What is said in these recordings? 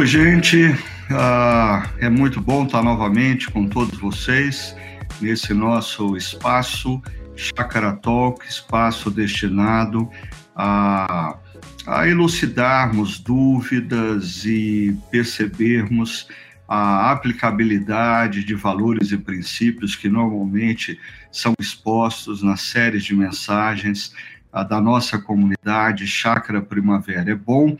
Oi, gente. Uh, é muito bom estar novamente com todos vocês nesse nosso espaço Chakra Talk, espaço destinado a, a elucidarmos dúvidas e percebermos a aplicabilidade de valores e princípios que normalmente são expostos nas séries de mensagens da nossa comunidade Chakra Primavera. É bom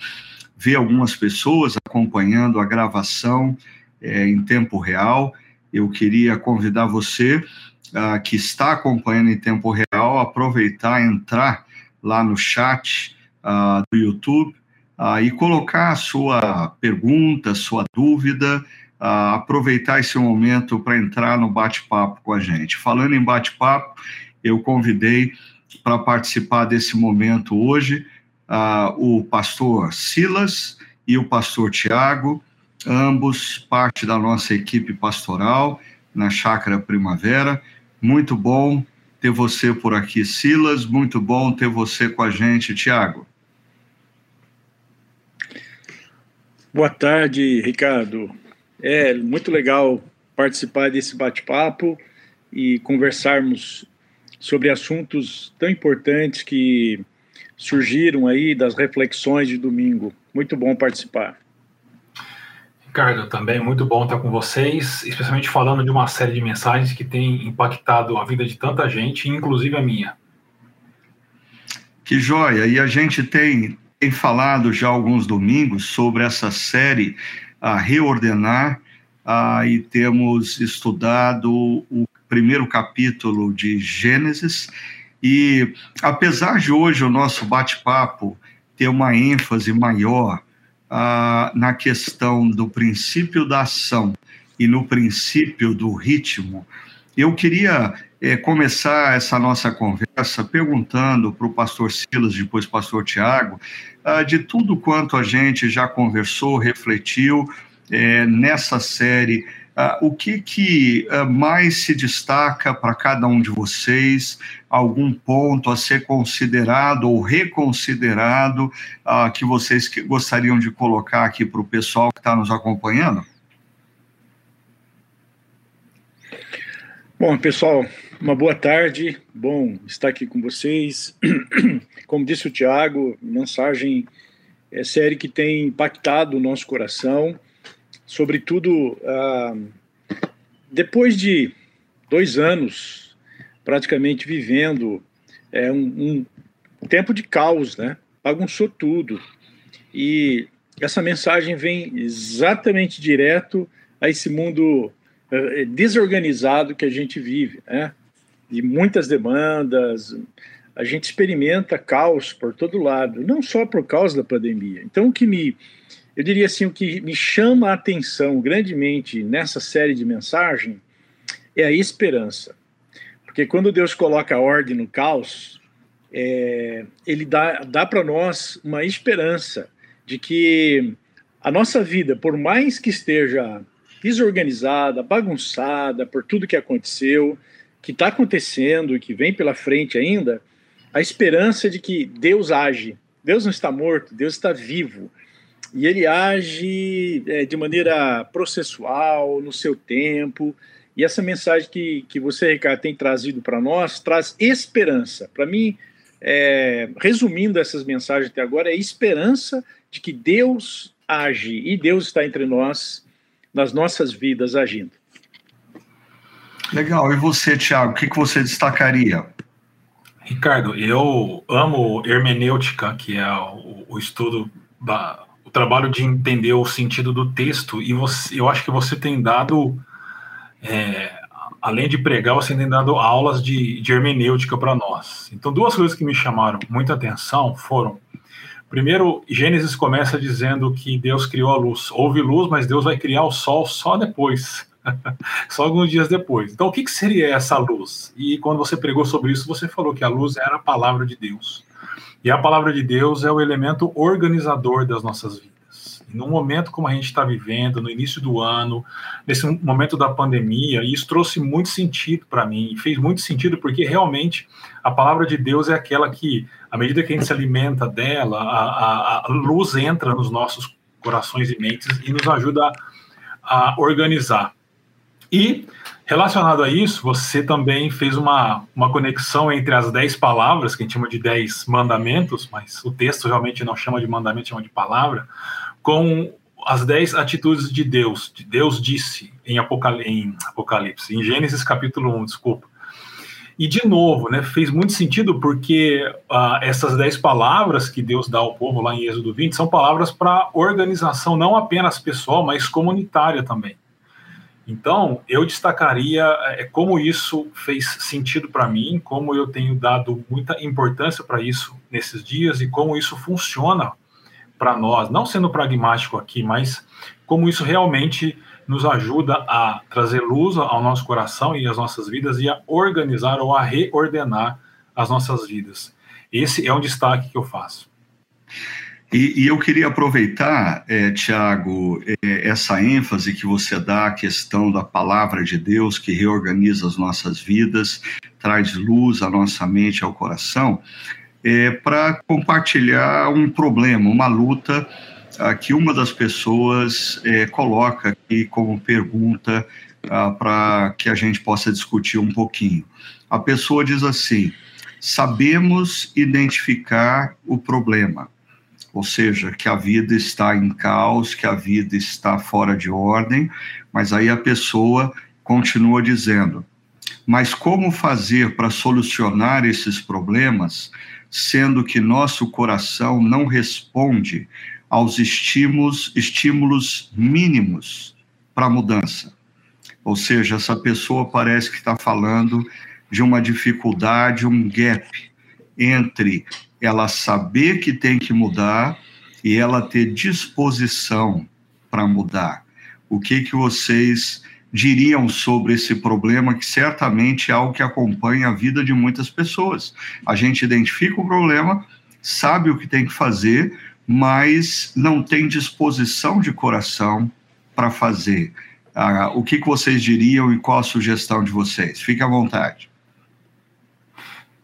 ver algumas pessoas acompanhando a gravação é, em tempo real. Eu queria convidar você uh, que está acompanhando em tempo real aproveitar, entrar lá no chat uh, do YouTube uh, e colocar a sua pergunta, sua dúvida, aproveitar esse momento para entrar no bate-papo com a gente. Falando em bate-papo, eu convidei para participar desse momento hoje o pastor Silas e o pastor Tiago, ambos parte da nossa equipe pastoral na Chácara Primavera. Muito bom ter você por aqui, Silas. Muito bom ter você com a gente, Tiago. Boa tarde, Ricardo. É muito legal participar desse bate-papo e conversarmos sobre assuntos tão importantes que surgiram aí das reflexões de domingo. Muito bom participar. Ricardo, também muito bom estar com vocês, especialmente falando de uma série de mensagens que tem impactado a vida de tanta gente, inclusive a minha. Que joia! E a gente tem tem falado já alguns domingos sobre essa série a reordenar ah, e temos estudado o primeiro capítulo de Gênesis e apesar de hoje o nosso bate-papo ter uma ênfase maior ah, na questão do princípio da ação e no princípio do ritmo, eu queria é, começar essa nossa conversa perguntando para o pastor Silas, depois pastor Tiago, ah, de tudo quanto a gente já conversou, refletiu é, nessa série, ah, o que, que ah, mais se destaca para cada um de vocês, algum ponto a ser considerado ou reconsiderado ah, que vocês que gostariam de colocar aqui para o pessoal que está nos acompanhando? Bom, pessoal, uma boa tarde, bom estar aqui com vocês. Como disse o Tiago, mensagem é série que tem impactado o nosso coração, sobretudo ah, depois de dois anos praticamente vivendo é, um, um tempo de caos, né? Bagunçou tudo. E essa mensagem vem exatamente direto a esse mundo uh, desorganizado que a gente vive, né? de muitas demandas, a gente experimenta caos por todo lado, não só por causa da pandemia. Então, o que me, eu diria assim, o que me chama a atenção grandemente nessa série de mensagem é a esperança. Porque quando Deus coloca a ordem no caos, é, ele dá, dá para nós uma esperança de que a nossa vida, por mais que esteja desorganizada, bagunçada por tudo que aconteceu, que está acontecendo e que vem pela frente ainda, a esperança de que Deus age. Deus não está morto, Deus está vivo. E ele age é, de maneira processual, no seu tempo. E essa mensagem que, que você, Ricardo, tem trazido para nós traz esperança. Para mim, é, resumindo essas mensagens até agora, é esperança de que Deus age e Deus está entre nós, nas nossas vidas, agindo. Legal. E você, Tiago, o que, que você destacaria? Ricardo, eu amo hermenêutica, que é o, o estudo, da, o trabalho de entender o sentido do texto, e você, eu acho que você tem dado, é, além de pregar, você tem dado aulas de, de hermenêutica para nós. Então, duas coisas que me chamaram muita atenção foram Primeiro, Gênesis começa dizendo que Deus criou a luz. Houve luz, mas Deus vai criar o sol só depois. Só alguns dias depois. Então, o que, que seria essa luz? E quando você pregou sobre isso, você falou que a luz era a palavra de Deus. E a palavra de Deus é o elemento organizador das nossas vidas. E num momento como a gente está vivendo, no início do ano, nesse momento da pandemia, isso trouxe muito sentido para mim, fez muito sentido porque realmente a palavra de Deus é aquela que, à medida que a gente se alimenta dela, a, a, a luz entra nos nossos corações e mentes e nos ajuda a organizar. E relacionado a isso, você também fez uma, uma conexão entre as dez palavras, que a gente chama de dez mandamentos, mas o texto realmente não chama de mandamento, chama de palavra, com as dez atitudes de Deus. Deus disse em, Apocal em Apocalipse, em Gênesis capítulo 1, desculpa. E, de novo, né, fez muito sentido porque uh, essas dez palavras que Deus dá ao povo lá em Êxodo 20 são palavras para organização não apenas pessoal, mas comunitária também. Então, eu destacaria é, como isso fez sentido para mim, como eu tenho dado muita importância para isso nesses dias e como isso funciona para nós, não sendo pragmático aqui, mas como isso realmente nos ajuda a trazer luz ao nosso coração e às nossas vidas e a organizar ou a reordenar as nossas vidas. Esse é um destaque que eu faço. E, e eu queria aproveitar, é, Tiago, é, essa ênfase que você dá à questão da palavra de Deus que reorganiza as nossas vidas, traz luz à nossa mente, ao coração, é, para compartilhar um problema, uma luta que uma das pessoas é, coloca aqui como pergunta para que a gente possa discutir um pouquinho. A pessoa diz assim: sabemos identificar o problema, ou seja, que a vida está em caos, que a vida está fora de ordem, mas aí a pessoa continua dizendo: mas como fazer para solucionar esses problemas, sendo que nosso coração não responde aos estímulos, estímulos mínimos para a mudança. Ou seja, essa pessoa parece que está falando de uma dificuldade, um gap entre ela saber que tem que mudar e ela ter disposição para mudar. O que que vocês diriam sobre esse problema que certamente é algo que acompanha a vida de muitas pessoas? A gente identifica o problema, sabe o que tem que fazer, mas não tem disposição de coração para fazer. Ah, o que, que vocês diriam e qual a sugestão de vocês? Fique à vontade.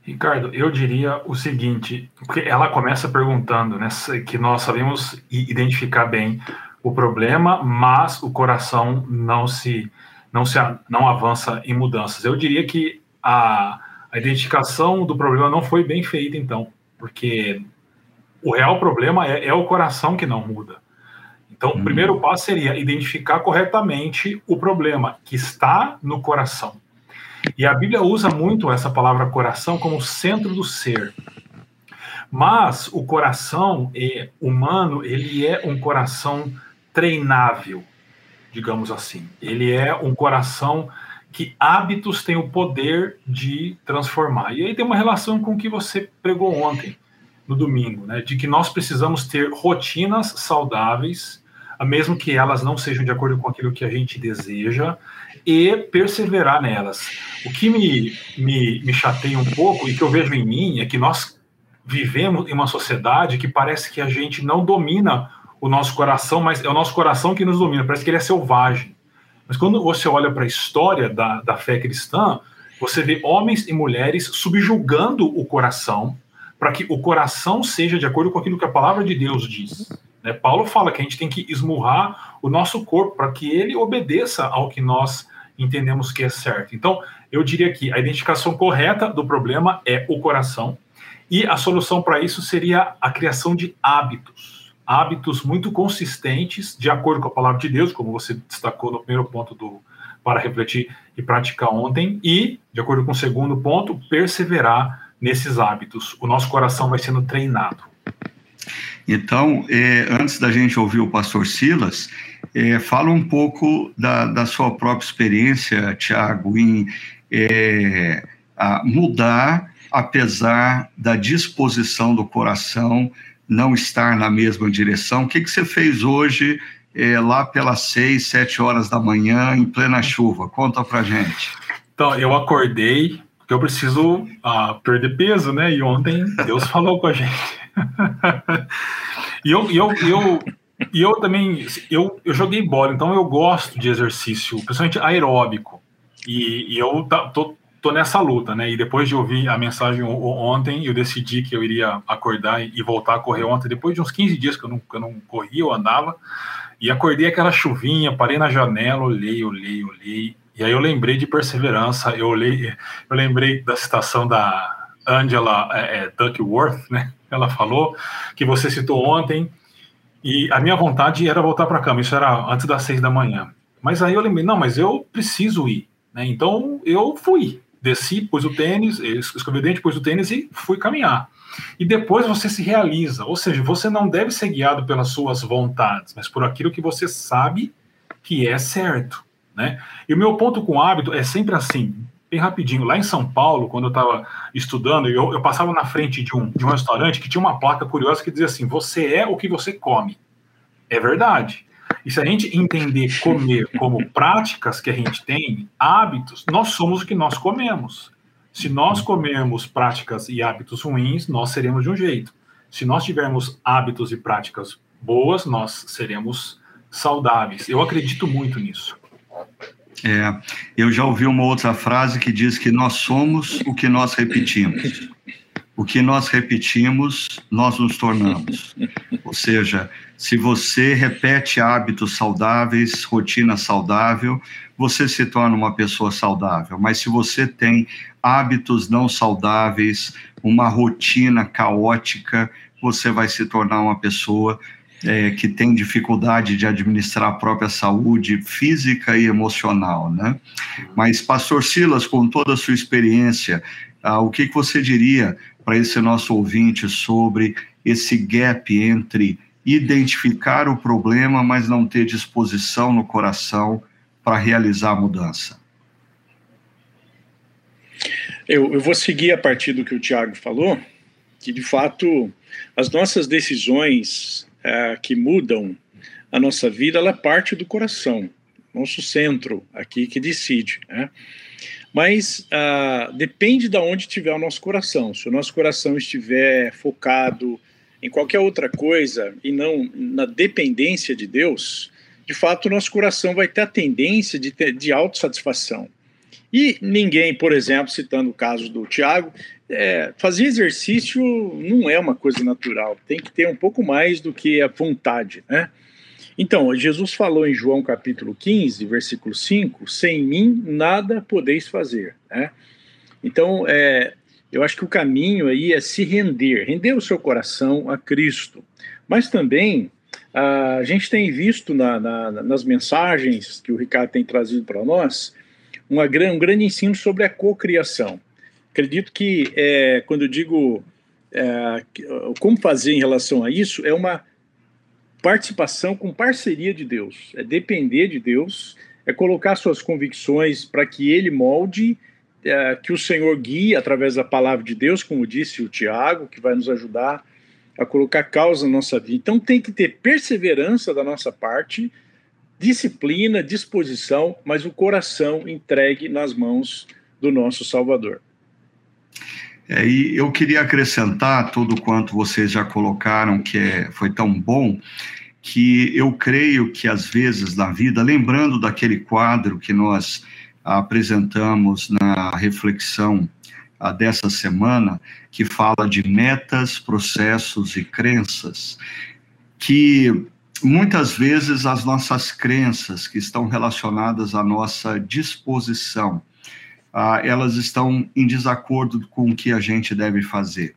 Ricardo, eu diria o seguinte, porque ela começa perguntando, né, que nós sabemos identificar bem o problema, mas o coração não se não se não avança em mudanças. Eu diria que a, a identificação do problema não foi bem feita, então, porque o real problema é, é o coração que não muda. Então, o primeiro uhum. passo seria identificar corretamente o problema que está no coração. E a Bíblia usa muito essa palavra coração como centro do ser. Mas o coração é, humano, ele é um coração treinável, digamos assim. Ele é um coração que hábitos têm o poder de transformar. E aí tem uma relação com o que você pregou ontem no domingo, né? De que nós precisamos ter rotinas saudáveis, mesmo que elas não sejam de acordo com aquilo que a gente deseja, e perseverar nelas. O que me, me, me chateia um pouco e que eu vejo em mim é que nós vivemos em uma sociedade que parece que a gente não domina o nosso coração, mas é o nosso coração que nos domina, parece que ele é selvagem. Mas quando você olha para a história da, da fé cristã, você vê homens e mulheres subjugando o coração para que o coração seja de acordo com aquilo que a palavra de Deus diz. Né? Paulo fala que a gente tem que esmurrar o nosso corpo para que ele obedeça ao que nós entendemos que é certo. Então, eu diria que a identificação correta do problema é o coração, e a solução para isso seria a criação de hábitos. Hábitos muito consistentes, de acordo com a palavra de Deus, como você destacou no primeiro ponto do para refletir e praticar ontem, e, de acordo com o segundo ponto, perseverar nesses hábitos. O nosso coração vai sendo treinado. Então, é, antes da gente ouvir o pastor Silas, é, fala um pouco da, da sua própria experiência, Tiago, em é, mudar apesar da disposição do coração não estar na mesma direção. O que, que você fez hoje, lá pelas seis, sete horas da manhã, em plena chuva? Conta pra gente. Então, eu acordei, porque eu preciso uh, perder peso, né? E ontem Deus falou com a gente. e eu, eu, eu, eu também, eu, eu joguei bola, então eu gosto de exercício, principalmente aeróbico. E, e eu tô, tô tô nessa luta, né? E depois de ouvir a mensagem ontem, eu decidi que eu iria acordar e voltar a correr ontem, depois de uns 15 dias que eu não, que eu não corria, eu andava, e acordei aquela chuvinha, parei na janela, olhei, olhei, olhei, e aí eu lembrei de perseverança, eu olhei, eu lembrei da citação da Angela é, é, Duckworth, né? Ela falou que você citou ontem, e a minha vontade era voltar para a cama, isso era antes das seis da manhã. Mas aí eu lembrei, não, mas eu preciso ir. Né? Então eu fui, desci, pus o tênis, escovei o dente, pus o tênis e fui caminhar. E depois você se realiza, ou seja, você não deve ser guiado pelas suas vontades, mas por aquilo que você sabe que é certo. Né? E o meu ponto com o hábito é sempre assim, bem rapidinho. Lá em São Paulo, quando eu estava estudando, eu, eu, passava na frente de um, de um restaurante que tinha uma placa curiosa que dizia assim: Você é o que você come. É verdade. E se a gente entender comer como práticas que a gente tem, hábitos, nós somos o que nós comemos. Se nós comermos práticas e hábitos ruins, nós seremos de um jeito. Se nós tivermos hábitos e práticas boas, nós seremos saudáveis. Eu acredito muito nisso. É, eu já ouvi uma outra frase que diz que nós somos o que nós repetimos. O que nós repetimos, nós nos tornamos. Ou seja, se você repete hábitos saudáveis, rotina saudável, você se torna uma pessoa saudável. Mas se você tem hábitos não saudáveis, uma rotina caótica, você vai se tornar uma pessoa é, que tem dificuldade de administrar a própria saúde física e emocional, né? Mas, Pastor Silas, com toda a sua experiência, ah, o que, que você diria para esse nosso ouvinte sobre esse gap entre identificar o problema, mas não ter disposição no coração para realizar a mudança? Eu, eu, vou seguir a partir do que o Tiago falou, que de fato as nossas decisões é, que mudam a nossa vida, ela parte do coração, nosso centro aqui que decide. Né? Mas ah, depende de onde estiver o nosso coração. Se o nosso coração estiver focado em qualquer outra coisa e não na dependência de Deus, de fato o nosso coração vai ter a tendência de, ter, de autossatisfação. E ninguém, por exemplo, citando o caso do Tiago, é, fazer exercício não é uma coisa natural, tem que ter um pouco mais do que a vontade, né? Então, Jesus falou em João capítulo 15, versículo 5, sem mim nada podeis fazer, né? Então, é, eu acho que o caminho aí é se render, render o seu coração a Cristo. Mas também a gente tem visto na, na, nas mensagens que o Ricardo tem trazido para nós uma, um grande ensino sobre a cocriação. Acredito que é, quando eu digo é, como fazer em relação a isso, é uma participação com parceria de Deus, é depender de Deus, é colocar suas convicções para que Ele molde é, que o Senhor guie através da palavra de Deus, como disse o Tiago, que vai nos ajudar a colocar causa na nossa vida. Então tem que ter perseverança da nossa parte, disciplina, disposição, mas o coração entregue nas mãos do nosso Salvador. É, e eu queria acrescentar tudo quanto vocês já colocaram, que é, foi tão bom, que eu creio que às vezes na vida, lembrando daquele quadro que nós apresentamos na reflexão ah, dessa semana, que fala de metas, processos e crenças, que muitas vezes as nossas crenças que estão relacionadas à nossa disposição, ah, elas estão em desacordo com o que a gente deve fazer.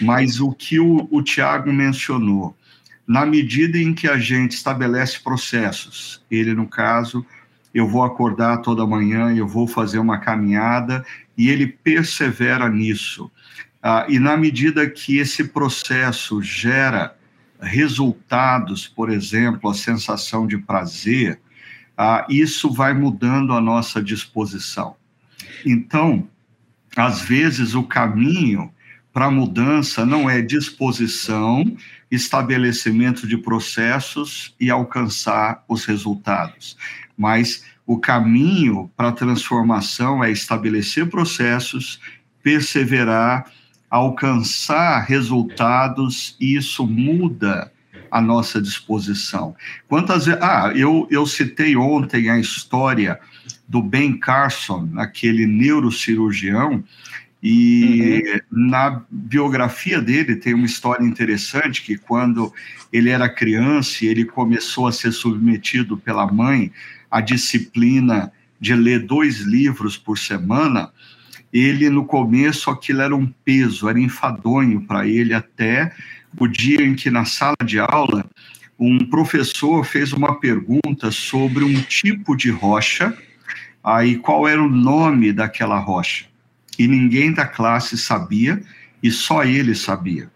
Mas o que o, o Tiago mencionou, na medida em que a gente estabelece processos, ele, no caso, eu vou acordar toda manhã, eu vou fazer uma caminhada, e ele persevera nisso. Ah, e na medida que esse processo gera resultados, por exemplo, a sensação de prazer, ah, isso vai mudando a nossa disposição. Então, às vezes, o caminho para a mudança não é disposição, estabelecimento de processos e alcançar os resultados, mas o caminho para a transformação é estabelecer processos, perseverar, alcançar resultados, e isso muda a nossa disposição. Quantas vezes. Ah, eu, eu citei ontem a história do Ben Carson, aquele neurocirurgião, e uhum. na biografia dele tem uma história interessante que quando ele era criança e ele começou a ser submetido pela mãe à disciplina de ler dois livros por semana, ele no começo aquilo era um peso, era enfadonho para ele até o dia em que na sala de aula um professor fez uma pergunta sobre um tipo de rocha, aí qual era o nome daquela rocha e ninguém da classe sabia e só ele sabia.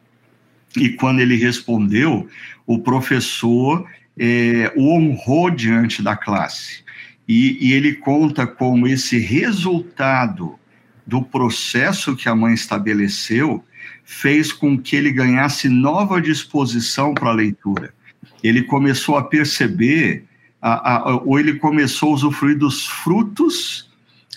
E quando ele respondeu, o professor é, o honrou diante da classe. E, e ele conta como esse resultado do processo que a mãe estabeleceu fez com que ele ganhasse nova disposição para a leitura. Ele começou a perceber, a, a, ou ele começou a usufruir dos frutos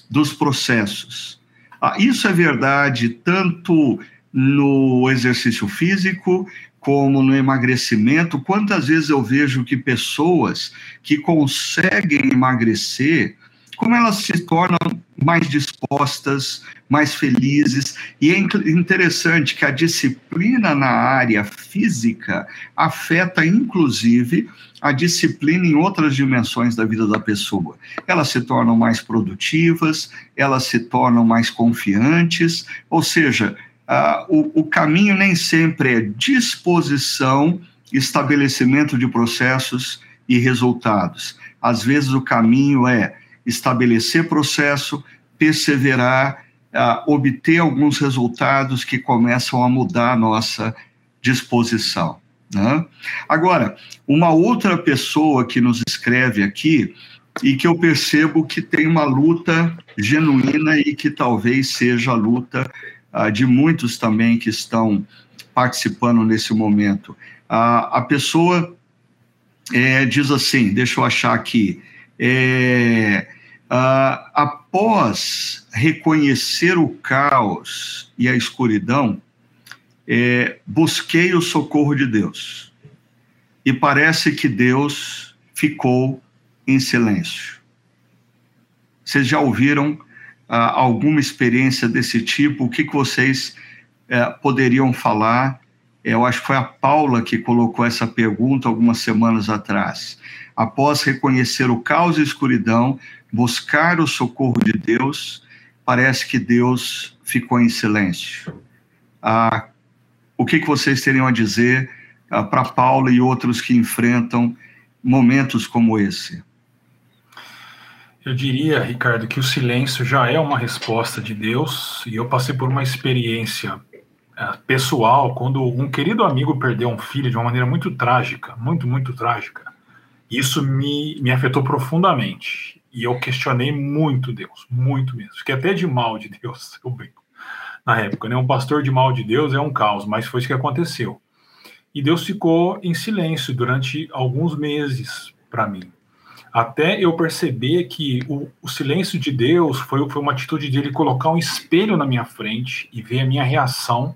dos processos. Ah, isso é verdade tanto no exercício físico como no emagrecimento. Quantas vezes eu vejo que pessoas que conseguem emagrecer, como elas se tornam mais dispostas, mais felizes. E é interessante que a disciplina na área física afeta, inclusive, a disciplina em outras dimensões da vida da pessoa. Elas se tornam mais produtivas, elas se tornam mais confiantes, ou seja, uh, o, o caminho nem sempre é disposição, estabelecimento de processos e resultados. Às vezes o caminho é estabelecer processo, perseverar, obter alguns resultados que começam a mudar a nossa disposição. Né? Agora, uma outra pessoa que nos escreve aqui e que eu percebo que tem uma luta genuína e que talvez seja a luta de muitos também que estão participando nesse momento. A pessoa é, diz assim: deixa eu achar aqui. É, uh, após reconhecer o caos e a escuridão, é, busquei o socorro de Deus. E parece que Deus ficou em silêncio. Vocês já ouviram ah, alguma experiência desse tipo? O que, que vocês eh, poderiam falar? Eu acho que foi a Paula que colocou essa pergunta algumas semanas atrás. Após reconhecer o caos e escuridão, buscar o socorro de Deus, parece que Deus ficou em silêncio. Ah, o que, que vocês teriam a dizer uh, para Paulo e outros que enfrentam momentos como esse? Eu diria, Ricardo, que o silêncio já é uma resposta de Deus, e eu passei por uma experiência uh, pessoal quando um querido amigo perdeu um filho de uma maneira muito trágica, muito, muito trágica. Isso me, me afetou profundamente. E eu questionei muito Deus, muito mesmo. Fiquei até de mal de Deus, eu brinco na época. Né? Um pastor de mal de Deus é um caos, mas foi isso que aconteceu. E Deus ficou em silêncio durante alguns meses para mim. Até eu perceber que o, o, silêncio de Deus foi, foi uma atitude de ele colocar um espelho na minha frente e ver a minha reação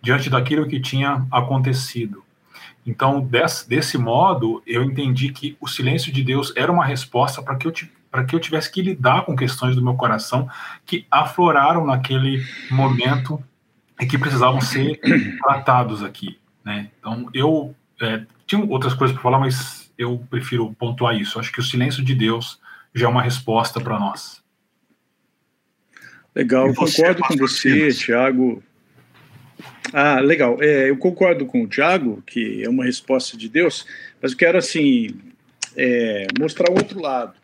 diante daquilo que tinha acontecido. Então, desse, desse modo, eu entendi que o silêncio de Deus era uma resposta para que eu para que eu tivesse que lidar com questões do meu coração que afloraram naquele momento e que precisavam ser tratados aqui, né? Então eu é, tinha outras coisas para falar, mas eu prefiro pontuar isso. Acho que o silêncio de Deus já é uma resposta para nós. Legal, concordo com você, Tiago. Ah, legal. É, eu concordo com o Tiago, que é uma resposta de Deus, mas eu quero, assim, é, mostrar o outro lado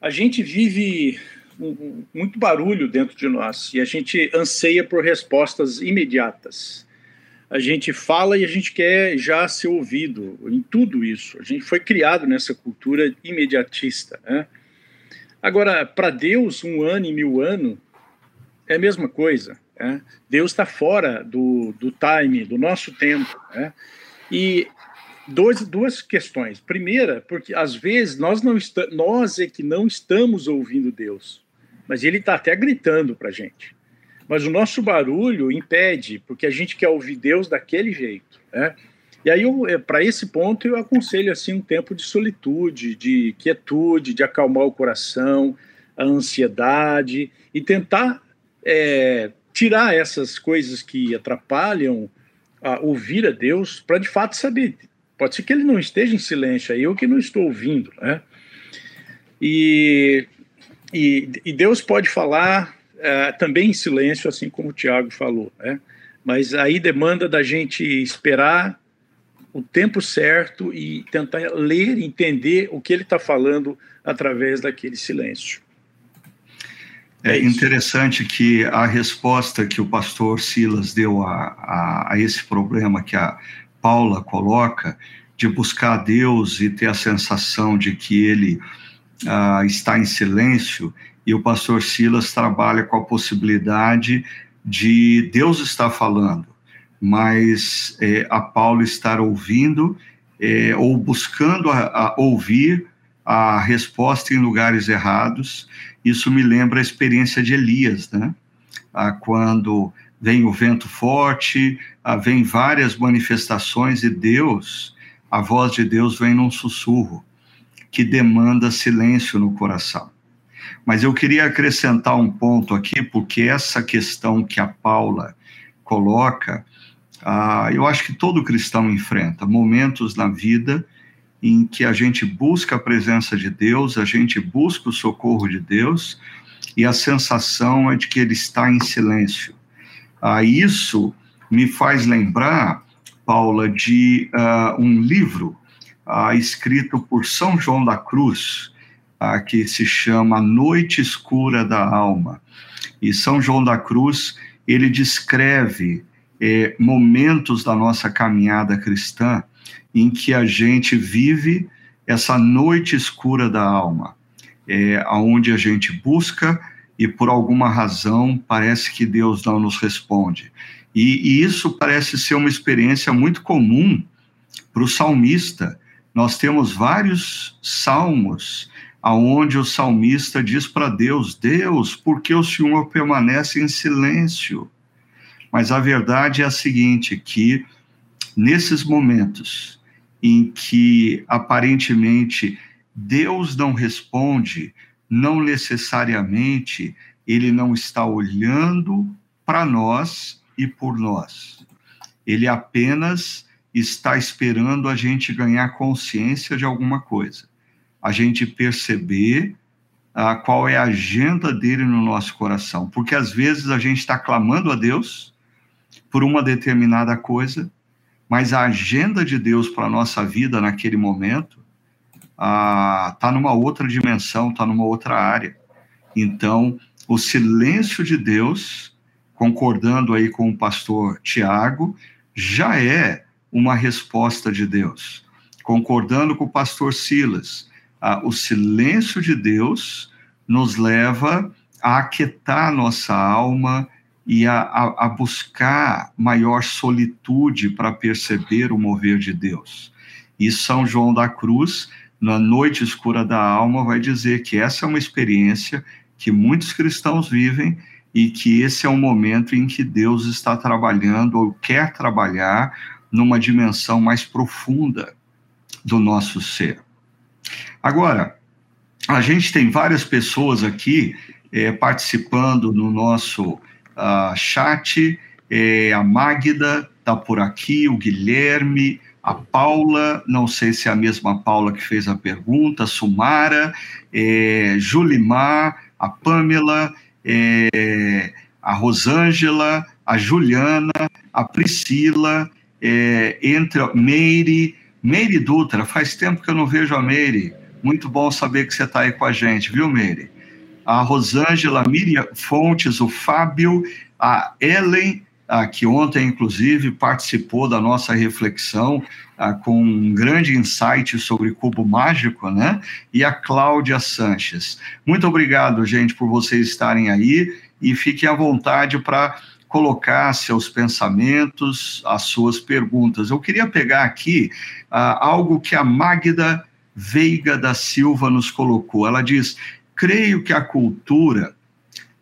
a gente vive um, muito barulho dentro de nós e a gente anseia por respostas imediatas. A gente fala e a gente quer já ser ouvido em tudo isso. A gente foi criado nessa cultura imediatista. Né? Agora, para Deus, um ano e mil anos é a mesma coisa. Né? Deus está fora do, do time, do nosso tempo. Né? E dois, duas questões. Primeira, porque às vezes nós não estamos, nós é que não estamos ouvindo Deus, mas Ele está até gritando para a gente. Mas o nosso barulho impede, porque a gente quer ouvir Deus daquele jeito, né? E aí, é, para esse ponto, eu aconselho assim um tempo de solitude, de quietude, de acalmar o coração, a ansiedade e tentar é, tirar essas coisas que atrapalham a ouvir a Deus para de fato saber. Pode ser que ele não esteja em silêncio, é eu que não estou ouvindo, né? E, e, e Deus pode falar uh, também em silêncio, assim como o Tiago falou, né? Mas aí demanda da gente esperar o tempo certo e tentar ler, entender o que ele está falando através daquele silêncio. É, é interessante que a resposta que o pastor Silas deu a, a, a, esse problema que a Paula coloca, de buscar a Deus e ter a sensação de que ele uh, está em silêncio, e o pastor Silas trabalha com a possibilidade de Deus estar falando, mas é, a Paulo estar ouvindo é, ou buscando a, a ouvir a resposta em lugares errados. Isso me lembra a experiência de Elias, né? Ah, quando vem o vento forte, ah, vem várias manifestações e Deus, a voz de Deus vem num sussurro que demanda silêncio no coração. Mas eu queria acrescentar um ponto aqui, porque essa questão que a Paula coloca, ah, eu acho que todo cristão enfrenta momentos na vida em que a gente busca a presença de Deus, a gente busca o socorro de Deus, e a sensação é de que ele está em silêncio. Ah, isso me faz lembrar, Paula, de uh, um livro uh, escrito por São João da Cruz, uh, que se chama Noite Escura da Alma. E São João da Cruz, ele descreve eh, momentos da nossa caminhada cristã em que a gente vive essa noite escura da alma, é, onde a gente busca e por alguma razão parece que Deus não nos responde. E, e isso parece ser uma experiência muito comum para o salmista. Nós temos vários salmos aonde o salmista diz para Deus: Deus, por que o Senhor permanece em silêncio? Mas a verdade é a seguinte: que nesses momentos em que aparentemente Deus não responde, não necessariamente ele não está olhando para nós e por nós. Ele apenas está esperando a gente ganhar consciência de alguma coisa, a gente perceber ah, qual é a agenda dele no nosso coração, porque às vezes a gente está clamando a Deus por uma determinada coisa mas a agenda de Deus para a nossa vida naquele momento está ah, numa outra dimensão, está numa outra área. Então, o silêncio de Deus, concordando aí com o pastor Tiago, já é uma resposta de Deus. Concordando com o pastor Silas, ah, o silêncio de Deus nos leva a aquietar nossa alma, e a, a, a buscar maior solitude para perceber o mover de Deus. E São João da Cruz, na noite escura da alma, vai dizer que essa é uma experiência que muitos cristãos vivem e que esse é um momento em que Deus está trabalhando ou quer trabalhar numa dimensão mais profunda do nosso ser. Agora, a gente tem várias pessoas aqui é, participando no nosso uh, chat, é, a Magda está por aqui, o Guilherme, a Paula, não sei se é a mesma Paula que fez a pergunta, Sumara, é, Julimar, a Pamela, é, a Rosângela, a Juliana, a Priscila, é, entre Meire, Meire Dutra, faz tempo que eu não vejo a Meire. Muito bom saber que você está aí com a gente, viu, Meire? a Rosângela, Miriam Fontes, o Fábio, a Ellen, a, que ontem, inclusive, participou da nossa reflexão a, com um grande insight sobre cubo mágico, né? E a Cláudia Sanches. Muito obrigado, gente, por vocês estarem aí e fiquem à vontade para colocar seus pensamentos, as suas perguntas. Eu queria pegar aqui uh, algo que a Magda Veiga da Silva nos colocou. Ela diz: creio que a cultura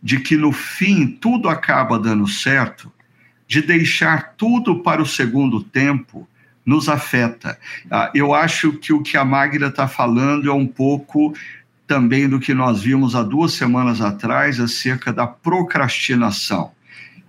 de que no fim tudo acaba dando certo, de deixar tudo para o segundo tempo, nos afeta. Ah, eu acho que o que a Magda está falando é um pouco também do que nós vimos há duas semanas atrás acerca da procrastinação.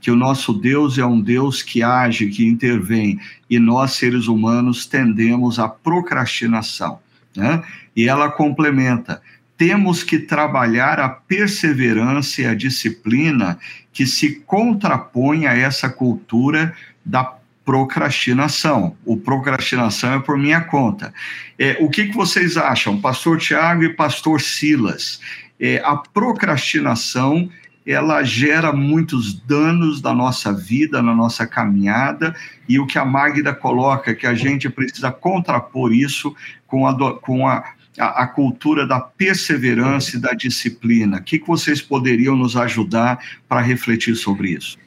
Que o nosso Deus é um Deus que age, que intervém, e nós, seres humanos, tendemos à procrastinação. Né? E ela complementa: temos que trabalhar a perseverança e a disciplina que se contrapõe a essa cultura da procrastinação. O procrastinação é por minha conta. É, o que, que vocês acham, Pastor Tiago e Pastor Silas? É, a procrastinação ela gera muitos danos na nossa vida, na nossa caminhada, e o que a Magda coloca, que a gente precisa contrapor isso com a, com a, a, a cultura da perseverança e da disciplina. O que, que vocês poderiam nos ajudar para refletir sobre isso?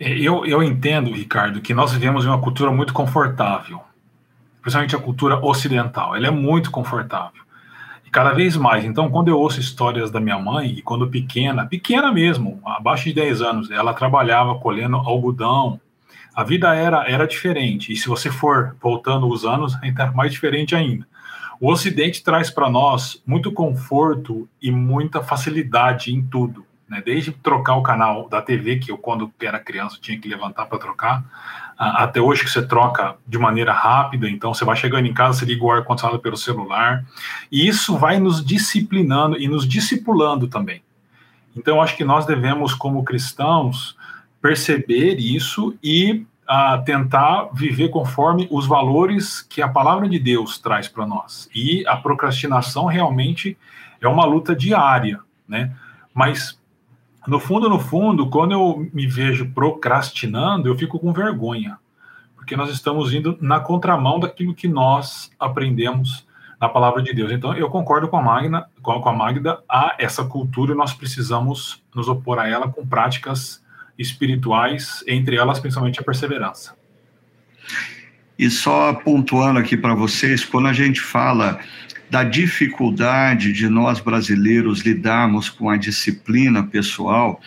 É, eu, eu entendo, Ricardo, que nós vivemos em uma cultura muito confortável, principalmente a cultura ocidental. Ela é muito confortável. E cada vez mais. Então, quando eu ouço histórias da minha mãe, e quando pequena, pequena mesmo, abaixo de 10 anos, ela trabalhava colhendo algodão. A vida era, era diferente. E se você for voltando os anos, ainda é mais diferente ainda. O Ocidente traz para nós muito conforto e muita facilidade em tudo né? Desde trocar o canal da TV, que eu, quando era criança, tinha que levantar para trocar, até hoje que você troca de maneira rápida, então você vai chegando em casa, você liga o ar-condicionado pelo celular, e isso vai nos disciplinando e nos discipulando também. Então, acho que nós devemos, como cristãos, perceber isso e tentar viver conforme os valores que a palavra de Deus traz para nós. E a procrastinação realmente é uma luta diária, né? Mas no fundo, no fundo, quando eu me vejo procrastinando, eu fico com vergonha, porque nós estamos indo na contramão daquilo que nós aprendemos na palavra de Deus. Então, eu concordo com a Magna, com a Magda, a essa cultura nós precisamos nos opor a ela com práticas espirituais, entre elas principalmente a perseverança. E só pontuando aqui para vocês, quando a gente fala da dificuldade de nós brasileiros lidarmos com a disciplina pessoal,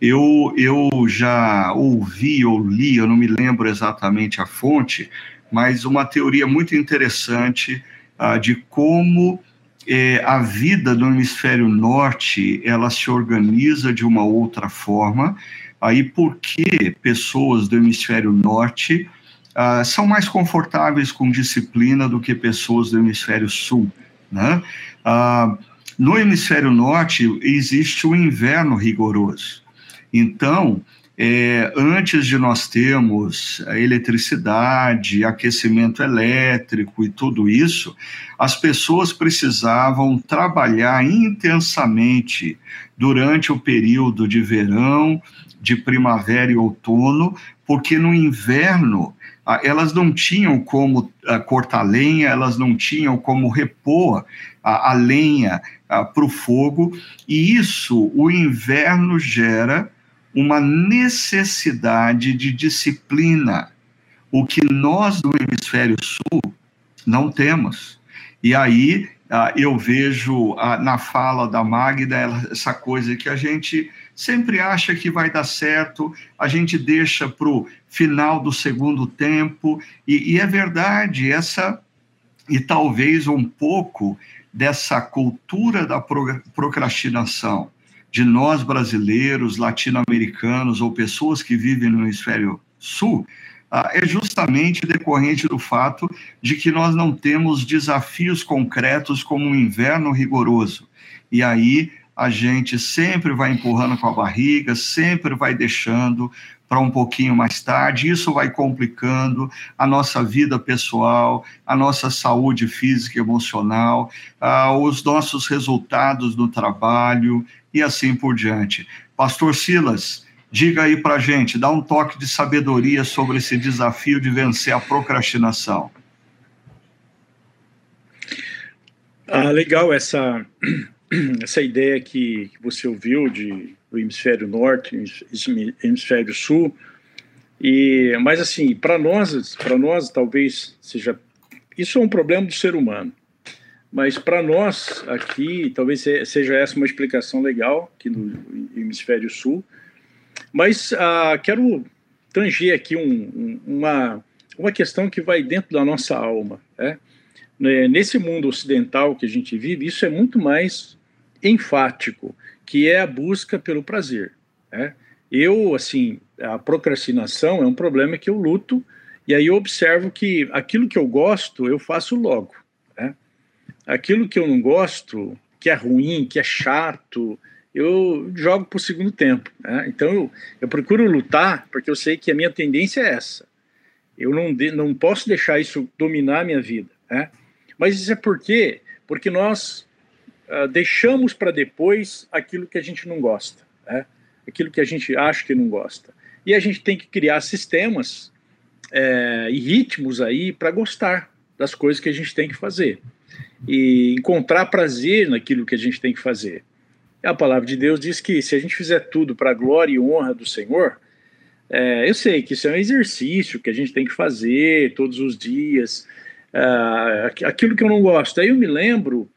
eu, eu já ouvi ou li, eu não me lembro exatamente a fonte, mas uma teoria muito interessante uh, de como eh, a vida no hemisfério norte ela se organiza de uma outra forma, aí por que pessoas do hemisfério norte uh, são mais confortáveis com disciplina do que pessoas do hemisfério sul. Né? Uh, no hemisfério norte existe o inverno rigoroso. Então, é, antes de nós termos eletricidade, aquecimento elétrico e tudo isso, as pessoas precisavam trabalhar intensamente durante o período de verão, de primavera e outono, porque no inverno ah, elas não tinham como ah, cortar lenha, elas não tinham como repor a, a lenha ah, para o fogo, e isso o inverno gera uma necessidade de disciplina, o que nós do hemisfério sul não temos. E aí eu vejo na fala da Magda essa coisa que a gente sempre acha que vai dar certo, a gente deixa para o final do segundo tempo, e, e é verdade, essa, e talvez um pouco dessa cultura da procrastinação de nós brasileiros, latino-americanos ou pessoas que vivem no hemisfério sul, ah, é justamente decorrente do fato de que nós não temos desafios concretos como um inverno rigoroso. E aí a gente sempre vai empurrando com a barriga, sempre vai deixando para um pouquinho mais tarde. Isso vai complicando a nossa vida pessoal, a nossa saúde física e emocional, uh, os nossos resultados no trabalho e assim por diante. Pastor Silas, diga aí para gente, dá um toque de sabedoria sobre esse desafio de vencer a procrastinação. Ah, legal essa essa ideia que, que você ouviu de do hemisfério norte, hemisfério sul, e mas assim para nós, para nós talvez seja isso é um problema do ser humano, mas para nós aqui talvez seja essa uma explicação legal aqui no hemisfério sul, mas ah, quero tanger aqui um, um, uma uma questão que vai dentro da nossa alma, né? né, nesse mundo ocidental que a gente vive, isso é muito mais enfático, que é a busca pelo prazer. Né? Eu, assim, a procrastinação é um problema que eu luto, e aí eu observo que aquilo que eu gosto, eu faço logo. Né? Aquilo que eu não gosto, que é ruim, que é chato, eu jogo para o segundo tempo. Né? Então eu, eu procuro lutar, porque eu sei que a minha tendência é essa. Eu não, de, não posso deixar isso dominar a minha vida. Né? Mas isso é por quê? Porque nós uh, deixamos para depois aquilo que a gente não gosta, né? aquilo que a gente acha que não gosta. E a gente tem que criar sistemas é, e ritmos aí para gostar das coisas que a gente tem que fazer e encontrar prazer naquilo que a gente tem que fazer. A palavra de Deus diz que se a gente fizer tudo para a glória e honra do Senhor, é, eu sei que isso é um exercício que a gente tem que fazer todos os dias, é, aquilo que eu não gosto. Aí eu me lembro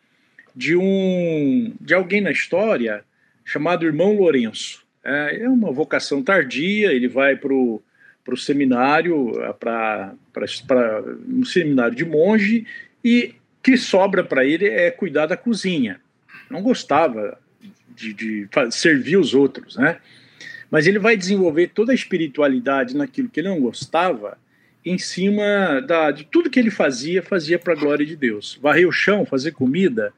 de um de alguém na história chamado Irmão Lourenço. É, é uma vocação tardia, ele vai para o seminário, para um seminário de monge, e que sobra para ele é cuidar da cozinha. Não gostava de, de servir os outros, né? Mas ele vai desenvolver toda a espiritualidade naquilo que ele não gostava, em cima da, de tudo que ele fazia, fazia para a glória de Deus. Varrer o chão, fazer comida.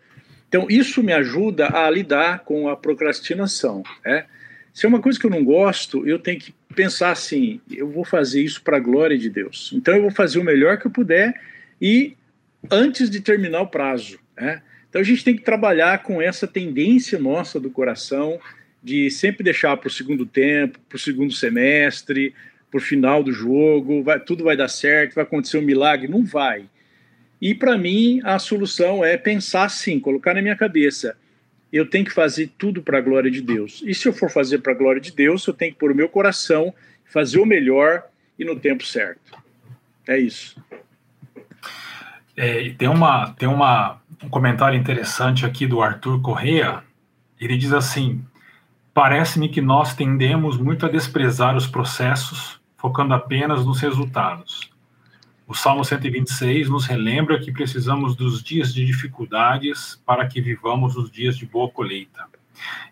Então, isso me ajuda a lidar com a procrastinação. Né? Se é uma coisa que eu não gosto, eu tenho que pensar assim: eu vou fazer isso para a glória de Deus. Então, eu vou fazer o melhor que eu puder e antes de terminar o prazo. Né? Então a gente tem que trabalhar com essa tendência nossa do coração de sempre deixar para o segundo tempo, para o segundo semestre, para o final do jogo, vai, tudo vai dar certo, vai acontecer um milagre. Não vai. E para mim a solução é pensar assim, colocar na minha cabeça, eu tenho que fazer tudo para a glória de Deus. E se eu for fazer para a glória de Deus, eu tenho que pôr o meu coração, fazer o melhor e no tempo certo. É isso. É, tem uma, tem uma, um comentário interessante aqui do Arthur Correa. Ele diz assim: Parece-me que nós tendemos muito a desprezar os processos, focando apenas nos resultados. O Salmo 126 nos relembra que precisamos dos dias de dificuldades para que vivamos os dias de boa colheita.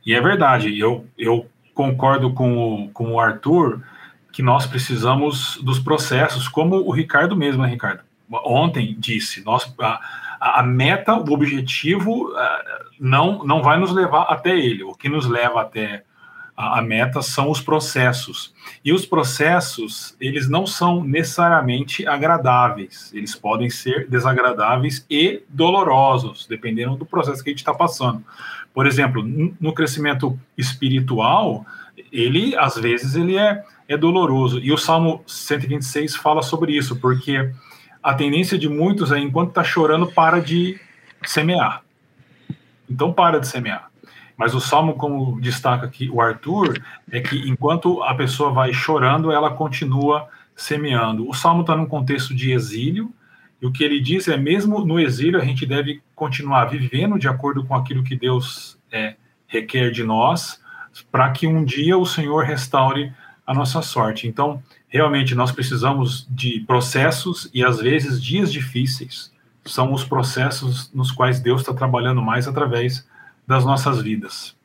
E é verdade, eu, eu concordo com o, com o Arthur que nós precisamos dos processos, como o Ricardo mesmo, né, Ricardo? ontem disse, nós, a, a meta, o objetivo uh, não, não vai nos levar até ele. O que nos leva até a, a, meta são os processos. E os processos, eles não são necessariamente agradáveis. Eles podem ser desagradáveis e dolorosos, dependendo do processo que a gente está passando. Por exemplo, no crescimento espiritual, ele, às vezes, ele é, é doloroso. E o Salmo 126 fala sobre isso, porque a tendência de muitos é, enquanto está chorando, para de semear. Então, para de semear. Mas o salmo, como destaca aqui o Arthur, é que enquanto a pessoa vai chorando, ela continua semeando. O salmo está num contexto de exílio, e o que ele diz é: mesmo no exílio, a gente deve continuar vivendo de acordo com aquilo que Deus é, requer de nós, para que um dia o Senhor restaure a nossa sorte. Então, realmente nós precisamos de processos e às vezes dias difíceis são os processos nos quais Deus está trabalhando mais através das nossas vidas.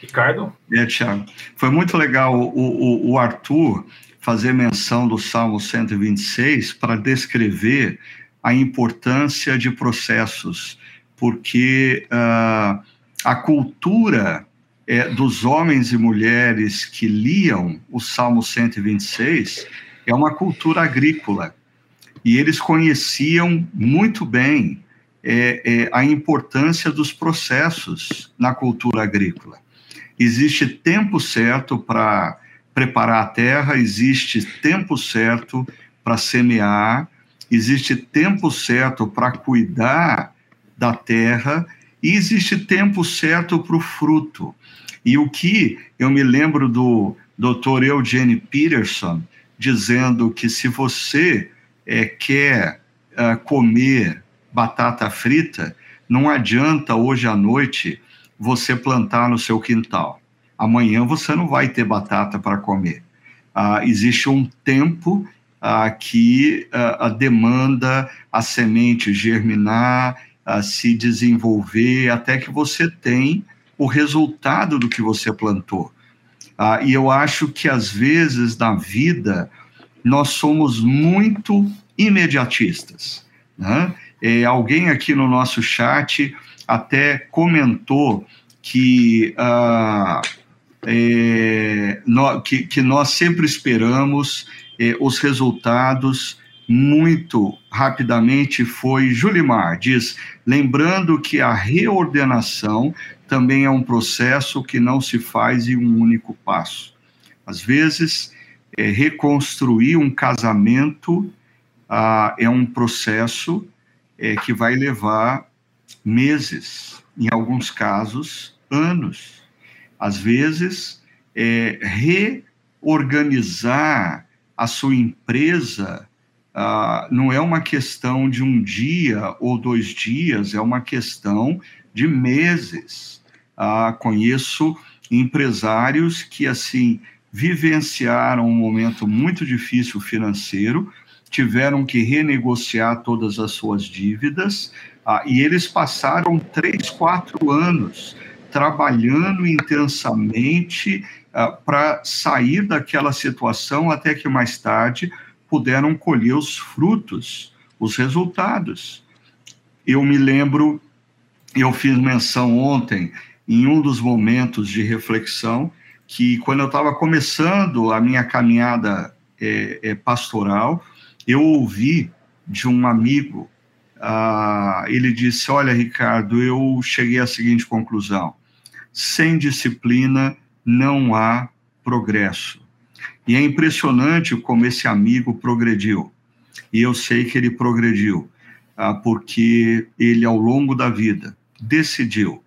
Ricardo? É, Tiago. Foi muito legal o, o, o Arthur fazer menção do Salmo 126 para descrever a importância de processos, porque uh, a cultura é, dos homens e mulheres que liam o Salmo 126 é uma cultura agrícola. E eles conheciam muito bem é, é, a importância dos processos na cultura agrícola. Existe tempo certo para preparar a terra, existe tempo certo para semear, existe tempo certo para cuidar da terra e existe tempo certo para o fruto. E o que eu me lembro do Dr. Eugene Peterson dizendo que se você é, quer uh, comer batata frita, não adianta hoje à noite você plantar no seu quintal. Amanhã você não vai ter batata para comer. Uh, existe um tempo ah, que ah, a demanda a semente germinar, se desenvolver, até que você tem o resultado do que você plantou. Ah, e eu acho que às vezes na vida nós somos muito imediatistas. Né? É, alguém aqui no nosso chat até comentou que, ah, é, no, que, que, nós sempre esperamos é, os resultados muito rapidamente. Foi Julimar, diz, lembrando que a reordenação também é um processo que não se faz em um único passo. Às vezes, é, reconstruir um casamento ah, é um processo é, que vai levar meses, em alguns casos, anos. Às vezes, é, reorganizar a sua empresa ah, não é uma questão de um dia ou dois dias, é uma questão de meses. Ah, conheço empresários que, assim, vivenciaram um momento muito difícil financeiro, tiveram que renegociar todas as suas dívidas, ah, e eles passaram três, quatro anos trabalhando intensamente ah, para sair daquela situação, até que mais tarde puderam colher os frutos, os resultados. Eu me lembro, eu fiz menção ontem, em um dos momentos de reflexão, que quando eu estava começando a minha caminhada é, é, pastoral, eu ouvi de um amigo, ah, ele disse: Olha, Ricardo, eu cheguei à seguinte conclusão: sem disciplina não há progresso. E é impressionante como esse amigo progrediu. E eu sei que ele progrediu, ah, porque ele, ao longo da vida, decidiu,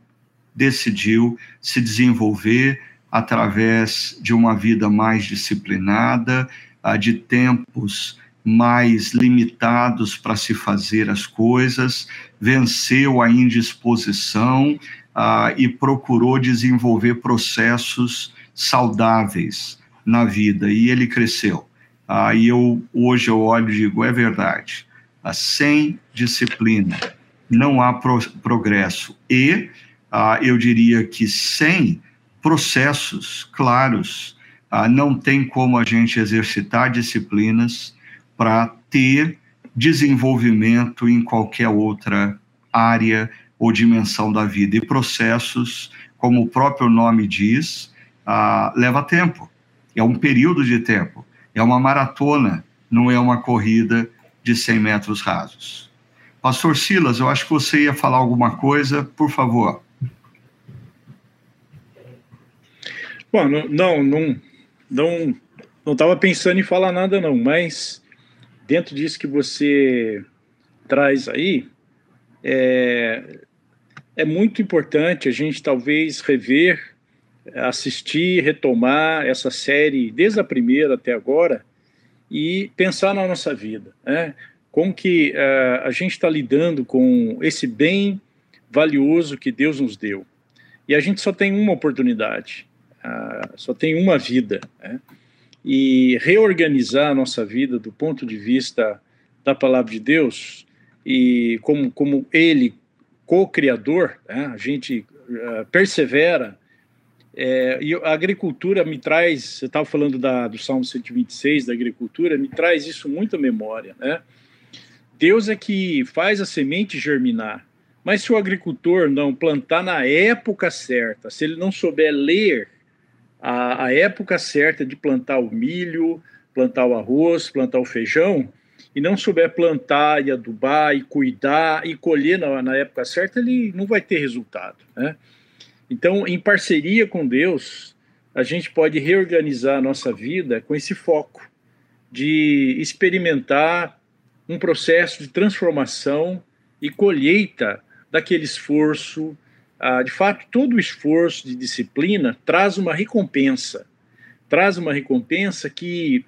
decidiu se desenvolver através de uma vida mais disciplinada, ah, de tempos mais limitados para se fazer as coisas, venceu a indisposição ah, e procurou desenvolver processos saudáveis na vida e ele cresceu. Ah, eu hoje eu olho e digo é verdade. Ah, sem disciplina não há pro, progresso e ah, eu diria que sem processos claros ah, não tem como a gente exercitar disciplinas para ter desenvolvimento em qualquer outra área ou dimensão da vida. E processos, como o próprio nome diz, ah, leva tempo é um período de tempo, é uma maratona, não é uma corrida de 100 metros rasos. Pastor Silas, eu acho que você ia falar alguma coisa, por favor. Bom, não, não, não, não, estava pensando em falar nada não, mas dentro disso que você traz aí, é, é muito importante a gente talvez rever assistir, retomar essa série desde a primeira até agora e pensar na nossa vida, né? Como que uh, a gente está lidando com esse bem valioso que Deus nos deu. E a gente só tem uma oportunidade, uh, só tem uma vida, né? E reorganizar a nossa vida do ponto de vista da palavra de Deus e como, como Ele, co-criador, né? a gente uh, persevera é, e a agricultura me traz, você estava falando da, do Salmo 126, da agricultura, me traz isso muito à memória. Né? Deus é que faz a semente germinar, mas se o agricultor não plantar na época certa, se ele não souber ler a, a época certa de plantar o milho, plantar o arroz, plantar o feijão, e não souber plantar e adubar e cuidar e colher na, na época certa, ele não vai ter resultado. Né? Então, em parceria com Deus, a gente pode reorganizar a nossa vida com esse foco de experimentar um processo de transformação e colheita daquele esforço. Ah, de fato, todo o esforço de disciplina traz uma recompensa, traz uma recompensa que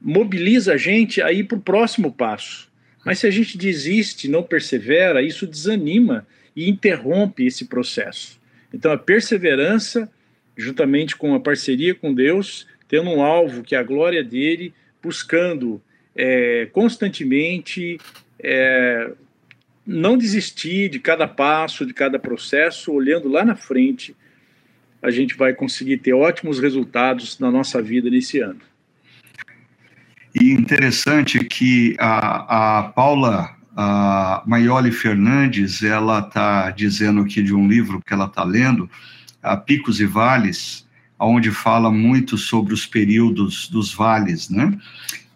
mobiliza a gente a ir para o próximo passo. Mas se a gente desiste, não persevera, isso desanima e interrompe esse processo. Então, a perseverança, juntamente com a parceria com Deus, tendo um alvo que é a glória dele, buscando é, constantemente, é, não desistir de cada passo, de cada processo, olhando lá na frente, a gente vai conseguir ter ótimos resultados na nossa vida nesse ano. E interessante que a, a Paula a Maioli Fernandes, ela está dizendo aqui de um livro que ela está lendo, a Picos e Vales, onde fala muito sobre os períodos dos vales, né?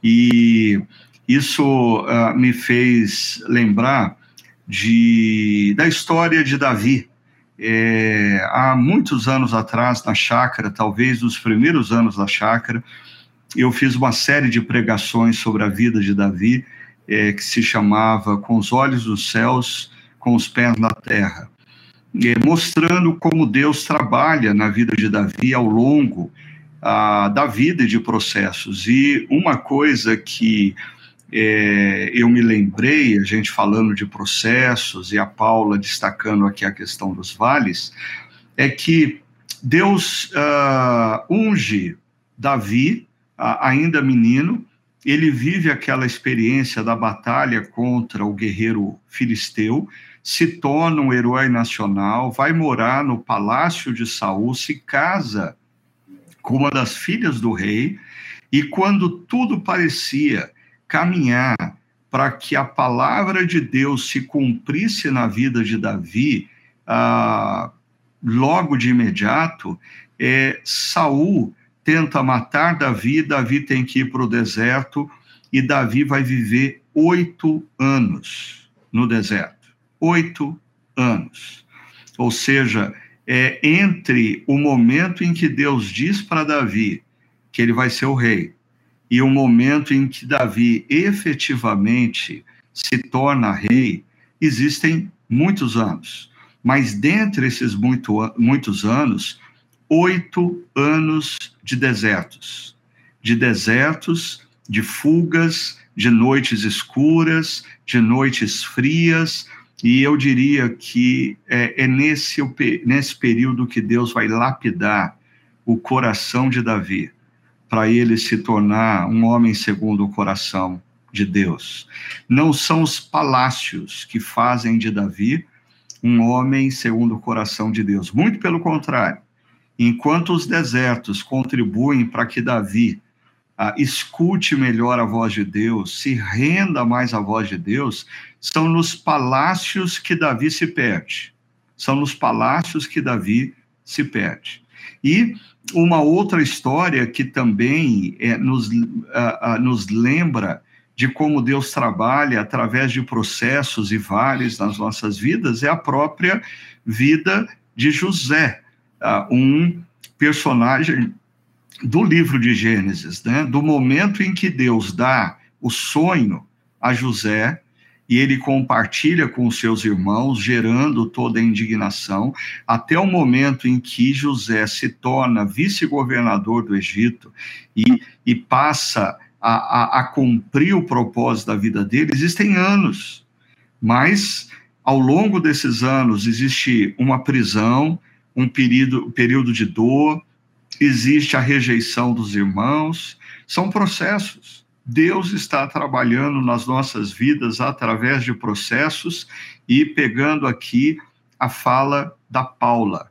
E isso uh, me fez lembrar de, da história de Davi. É, há muitos anos atrás, na chácara, talvez nos primeiros anos da chácara, eu fiz uma série de pregações sobre a vida de Davi, é, que se chamava Com os Olhos dos Céus, com os Pés na Terra, é, mostrando como Deus trabalha na vida de Davi ao longo ah, da vida e de processos. E uma coisa que é, eu me lembrei, a gente falando de processos e a Paula destacando aqui a questão dos vales, é que Deus ah, unge Davi, ainda menino, ele vive aquela experiência da batalha contra o guerreiro filisteu, se torna um herói nacional, vai morar no palácio de Saul, se casa com uma das filhas do rei, e quando tudo parecia caminhar para que a palavra de Deus se cumprisse na vida de Davi, ah, logo de imediato, é, Saul tenta matar Davi, Davi tem que ir para o deserto e Davi vai viver oito anos no deserto. Oito anos. Ou seja, é entre o momento em que Deus diz para Davi que ele vai ser o rei e o momento em que Davi efetivamente se torna rei, existem muitos anos. Mas dentre esses muito, muitos anos, oito anos de desertos, de desertos, de fugas, de noites escuras, de noites frias, e eu diria que é, é nesse, nesse período que Deus vai lapidar o coração de Davi, para ele se tornar um homem segundo o coração de Deus. Não são os palácios que fazem de Davi um homem segundo o coração de Deus. Muito pelo contrário. Enquanto os desertos contribuem para que Davi ah, escute melhor a voz de Deus, se renda mais à voz de Deus, são nos palácios que Davi se perde. São nos palácios que Davi se perde. E uma outra história que também é, nos, nos lembra de como Deus trabalha através de processos e vales nas nossas vidas é a própria vida de José um personagem do livro de Gênesis, né? do momento em que Deus dá o sonho a José e ele compartilha com os seus irmãos, gerando toda a indignação, até o momento em que José se torna vice-governador do Egito e, e passa a, a, a, cumprir o propósito da vida dele, existem anos, mas ao longo desses anos existe uma prisão, um período, período de dor, existe a rejeição dos irmãos, são processos. Deus está trabalhando nas nossas vidas através de processos e pegando aqui a fala da Paula,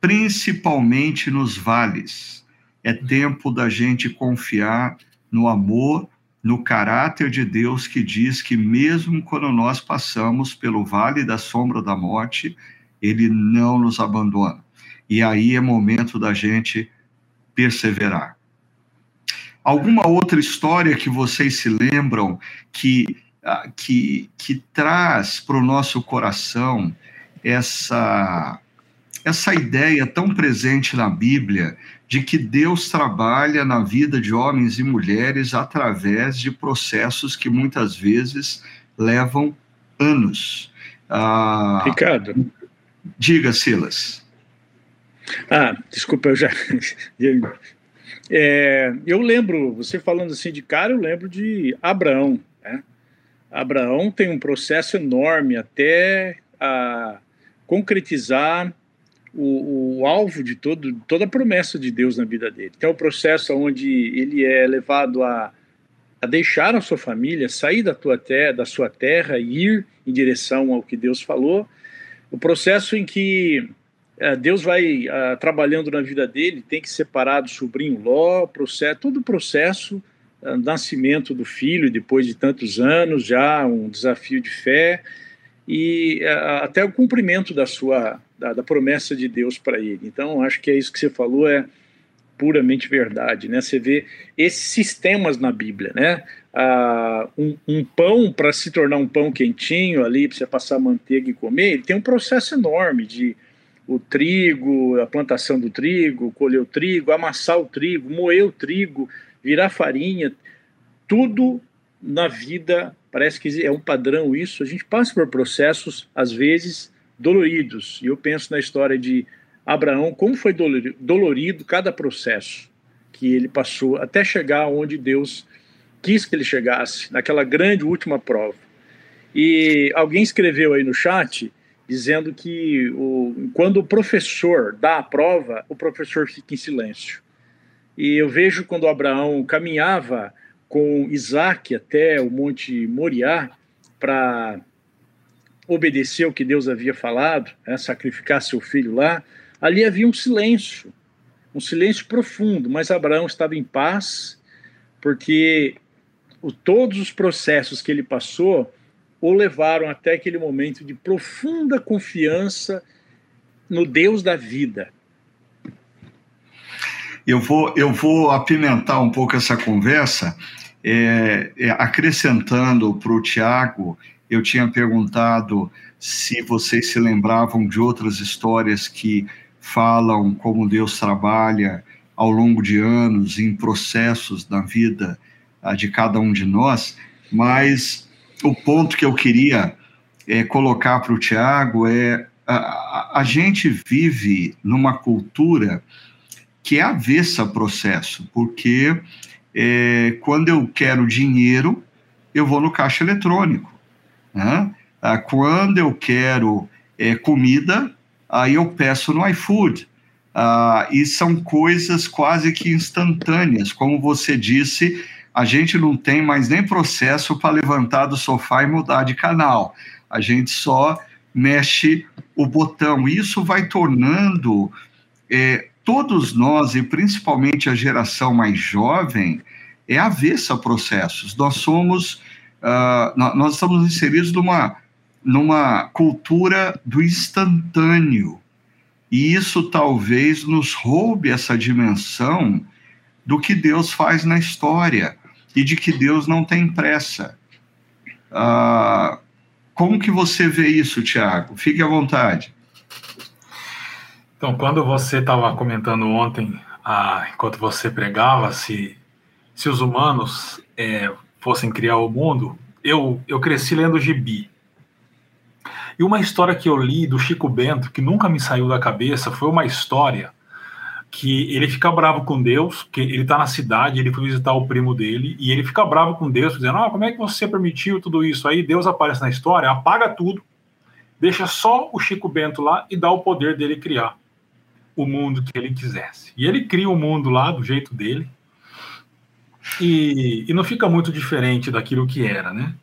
principalmente nos vales. É tempo da gente confiar no amor, no caráter de Deus que diz que mesmo quando nós passamos pelo vale da sombra da morte, ele não nos abandona. E aí é momento da gente perseverar. Alguma outra história que vocês se lembram que, ah, que, que traz para o nosso coração essa, essa ideia tão presente na Bíblia de que Deus trabalha na vida de homens e mulheres através de processos que muitas vezes levam anos. Ah, Ricardo, Diga, Silas. Ah, desculpa, eu já. é, eu lembro, você falando assim de cara, eu lembro de Abraão. Né? Abraão tem um processo enorme até a concretizar o, o, alvo de todo, toda a promessa de Deus na vida dele. Então, é o processo onde ele é levado a a deixar a sua família, sair da tua terra, da sua terra e ir em direção ao que Deus falou. O processo em que Deus vai uh, trabalhando na vida dele, tem que separar do sobrinho Ló, processo, todo o processo, uh, nascimento do filho depois de tantos anos, já um desafio de fé e até o cumprimento da sua da, da promessa de Deus para ele. Então, acho que é isso que você falou é puramente verdade, né? Você vê esses sistemas na Bíblia, né? Um, um, pão para se tornar um pão quentinho ali, para você passar manteiga e comer, ele tem um processo enorme de o trigo, a plantação do trigo, colher o trigo, amassar o trigo, moer o trigo, virar farinha, tudo na vida parece que é um padrão isso. A gente passa por processos às vezes doloridos. E eu penso na história de Abraão, como foi dolorido cada processo que ele passou até chegar onde Deus quis que ele chegasse, naquela grande última prova. E alguém escreveu aí no chat dizendo que o, quando o professor dá a prova, o professor fica em silêncio. E eu vejo quando Abraão caminhava com Isaac até o Monte Moriá para obedecer o que Deus havia falado, né, sacrificar seu filho lá, Ali havia um silêncio, um silêncio profundo, mas Abraão estava em paz, porque o, todos os processos que ele passou o levaram até aquele momento de profunda confiança no Deus da vida. Eu vou, eu vou apimentar um pouco essa conversa, é, é, acrescentando para o Tiago, eu tinha perguntado se vocês se lembravam de outras histórias que falam como Deus trabalha ao longo de anos em processos da vida uh, de cada um de nós, mas o ponto que eu queria é, colocar para o Tiago é a, a, gente vive numa cultura que é avessa a processo, porque é, quando eu quero dinheiro, eu vou no caixa eletrônico. Né? Ah, quando eu quero é, comida, aí eu peço no iFood. Uh, e são coisas quase que instantâneas. Como você disse, a gente não tem mais nem processo para levantar do sofá e mudar de canal. A gente só mexe o botão. Isso vai tornando é, todos nós, e principalmente a geração mais jovem, é avessa a processos. Nós somos, uh, nós estamos inseridos numa numa cultura do instantâneo. E isso talvez nos roube essa dimensão do que Deus faz na história e de que Deus não tem pressa. Ah, como que você vê isso, Tiago? Fique à vontade. Então, quando você estava comentando ontem, ah, enquanto você pregava, se, se os humanos é, fossem criar o mundo, eu, eu cresci lendo gibi. E uma história que eu li do Chico Bento, que nunca me saiu da cabeça, foi uma história que ele fica bravo com Deus, que ele está na cidade, ele foi visitar o primo dele, e ele fica bravo com Deus, dizendo: ah, como é que você permitiu tudo isso? Aí Deus aparece na história, apaga tudo, deixa só o Chico Bento lá e dá o poder dele criar o mundo que ele quisesse. E ele cria o mundo lá do jeito dele, e, e não fica muito diferente daquilo que era, né?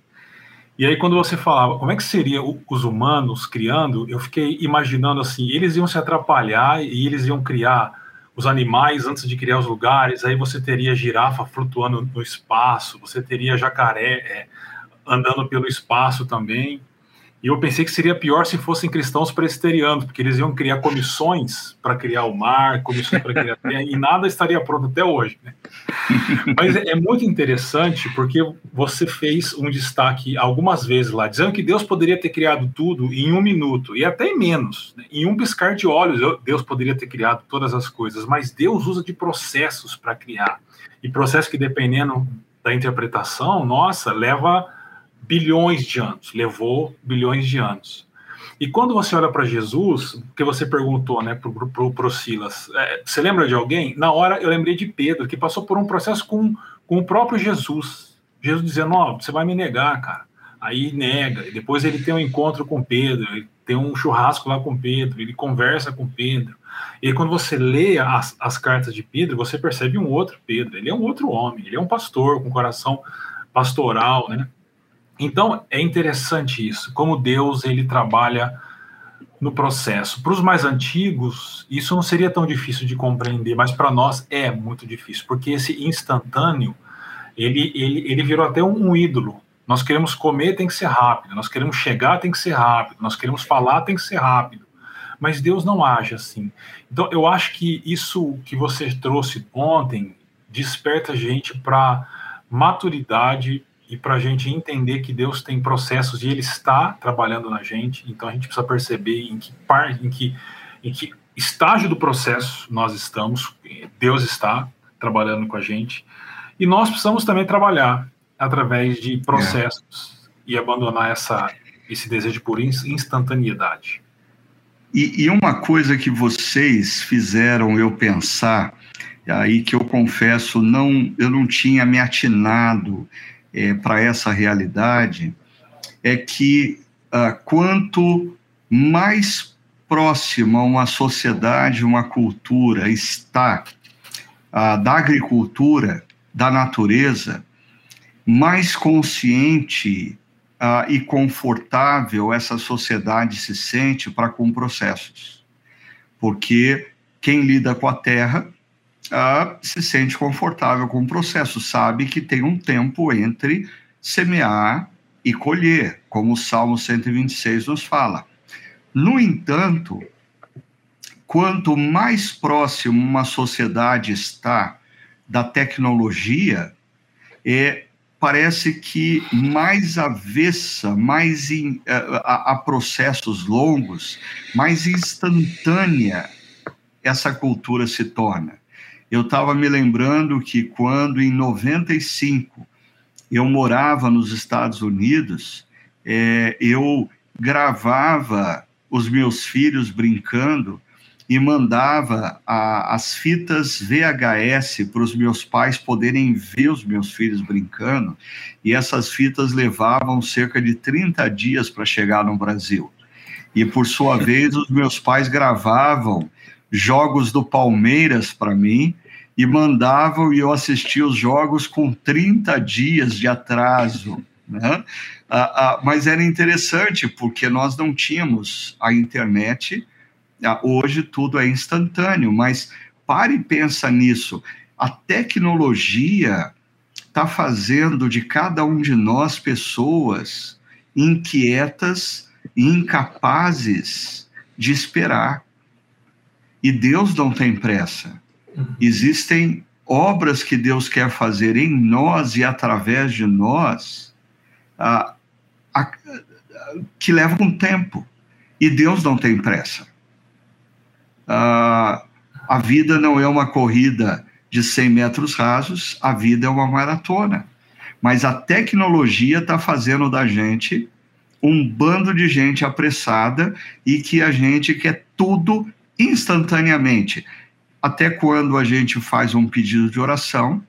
E aí, quando você falava como é que seria os humanos criando, eu fiquei imaginando assim: eles iam se atrapalhar e eles iam criar os animais antes de criar os lugares. Aí você teria girafa flutuando no espaço, você teria jacaré é, andando pelo espaço também. E eu pensei que seria pior se fossem cristãos presbiterianos, porque eles iam criar comissões para criar o mar, comissões para criar terra, e nada estaria pronto até hoje. Né? Mas é muito interessante porque você fez um destaque algumas vezes lá, dizendo que Deus poderia ter criado tudo em um minuto, e até menos. Né? Em um piscar de olhos, Deus poderia ter criado todas as coisas, mas Deus usa de processos para criar. E processo que, dependendo da interpretação, nossa, leva bilhões de anos, levou bilhões de anos. E quando você olha para Jesus, que você perguntou, né, para o Silas, é, você lembra de alguém? Na hora eu lembrei de Pedro, que passou por um processo com, com o próprio Jesus. Jesus dizendo: Ó, oh, você vai me negar, cara. Aí nega, e depois ele tem um encontro com Pedro, tem um churrasco lá com Pedro, ele conversa com Pedro. E quando você lê as, as cartas de Pedro, você percebe um outro Pedro. Ele é um outro homem, ele é um pastor com coração pastoral, né? Então é interessante isso, como Deus ele trabalha no processo. Para os mais antigos, isso não seria tão difícil de compreender, mas para nós é muito difícil, porque esse instantâneo ele, ele, ele virou até um, um ídolo. Nós queremos comer, tem que ser rápido. Nós queremos chegar, tem que ser rápido. Nós queremos falar, tem que ser rápido. Mas Deus não age assim. Então, eu acho que isso que você trouxe ontem desperta a gente para maturidade e para a gente entender que Deus tem processos e Ele está trabalhando na gente. Então, a gente precisa perceber em que parte, em que, em que estágio do processo nós estamos. Deus está trabalhando com a gente. E nós precisamos também trabalhar através de processos é. e abandonar essa, esse desejo por instantaneidade. E, e, uma coisa que vocês fizeram eu pensar, aí que eu confesso, não, eu não tinha me atinado é, para essa realidade, é que uh, quanto mais próxima uma sociedade, uma cultura está uh, da agricultura, da natureza, mais consciente uh, e confortável essa sociedade se sente para com processos. Porque quem lida com a terra uh, se sente confortável com o processo, sabe que tem um tempo entre semear e colher, como o Salmo 126 nos fala. No entanto, quanto mais próximo uma sociedade está da tecnologia, é, parece que mais avessa, mais in, a, a, processos longos, mais instantânea essa cultura se torna. Eu estava me lembrando que quando em 95 eu morava nos Estados Unidos, é, eu gravava os meus filhos brincando e mandava a, as fitas VHS para os meus pais poderem ver os meus filhos brincando, e essas fitas levavam cerca de 30 dias para chegar no Brasil. E, por sua vez, os meus pais gravavam jogos do Palmeiras para mim e mandavam e eu assistia os jogos com 30 dias de atraso. Né? Ah, ah, mas era interessante porque nós não tínhamos a internet ah, hoje tudo é instantâneo, mas pare e pensa nisso. A tecnologia está fazendo de cada um de nós pessoas inquietas e incapazes de esperar. E Deus não tem pressa. Uhum. Existem obras que Deus quer fazer em nós e através de nós ah, ah, que levam tempo. E Deus não tem pressa. A vida não é uma corrida de 100 metros rasos, a vida é uma maratona. Mas a tecnologia está fazendo da gente um bando de gente apressada e que a gente quer tudo instantaneamente. Até quando a gente faz um pedido de oração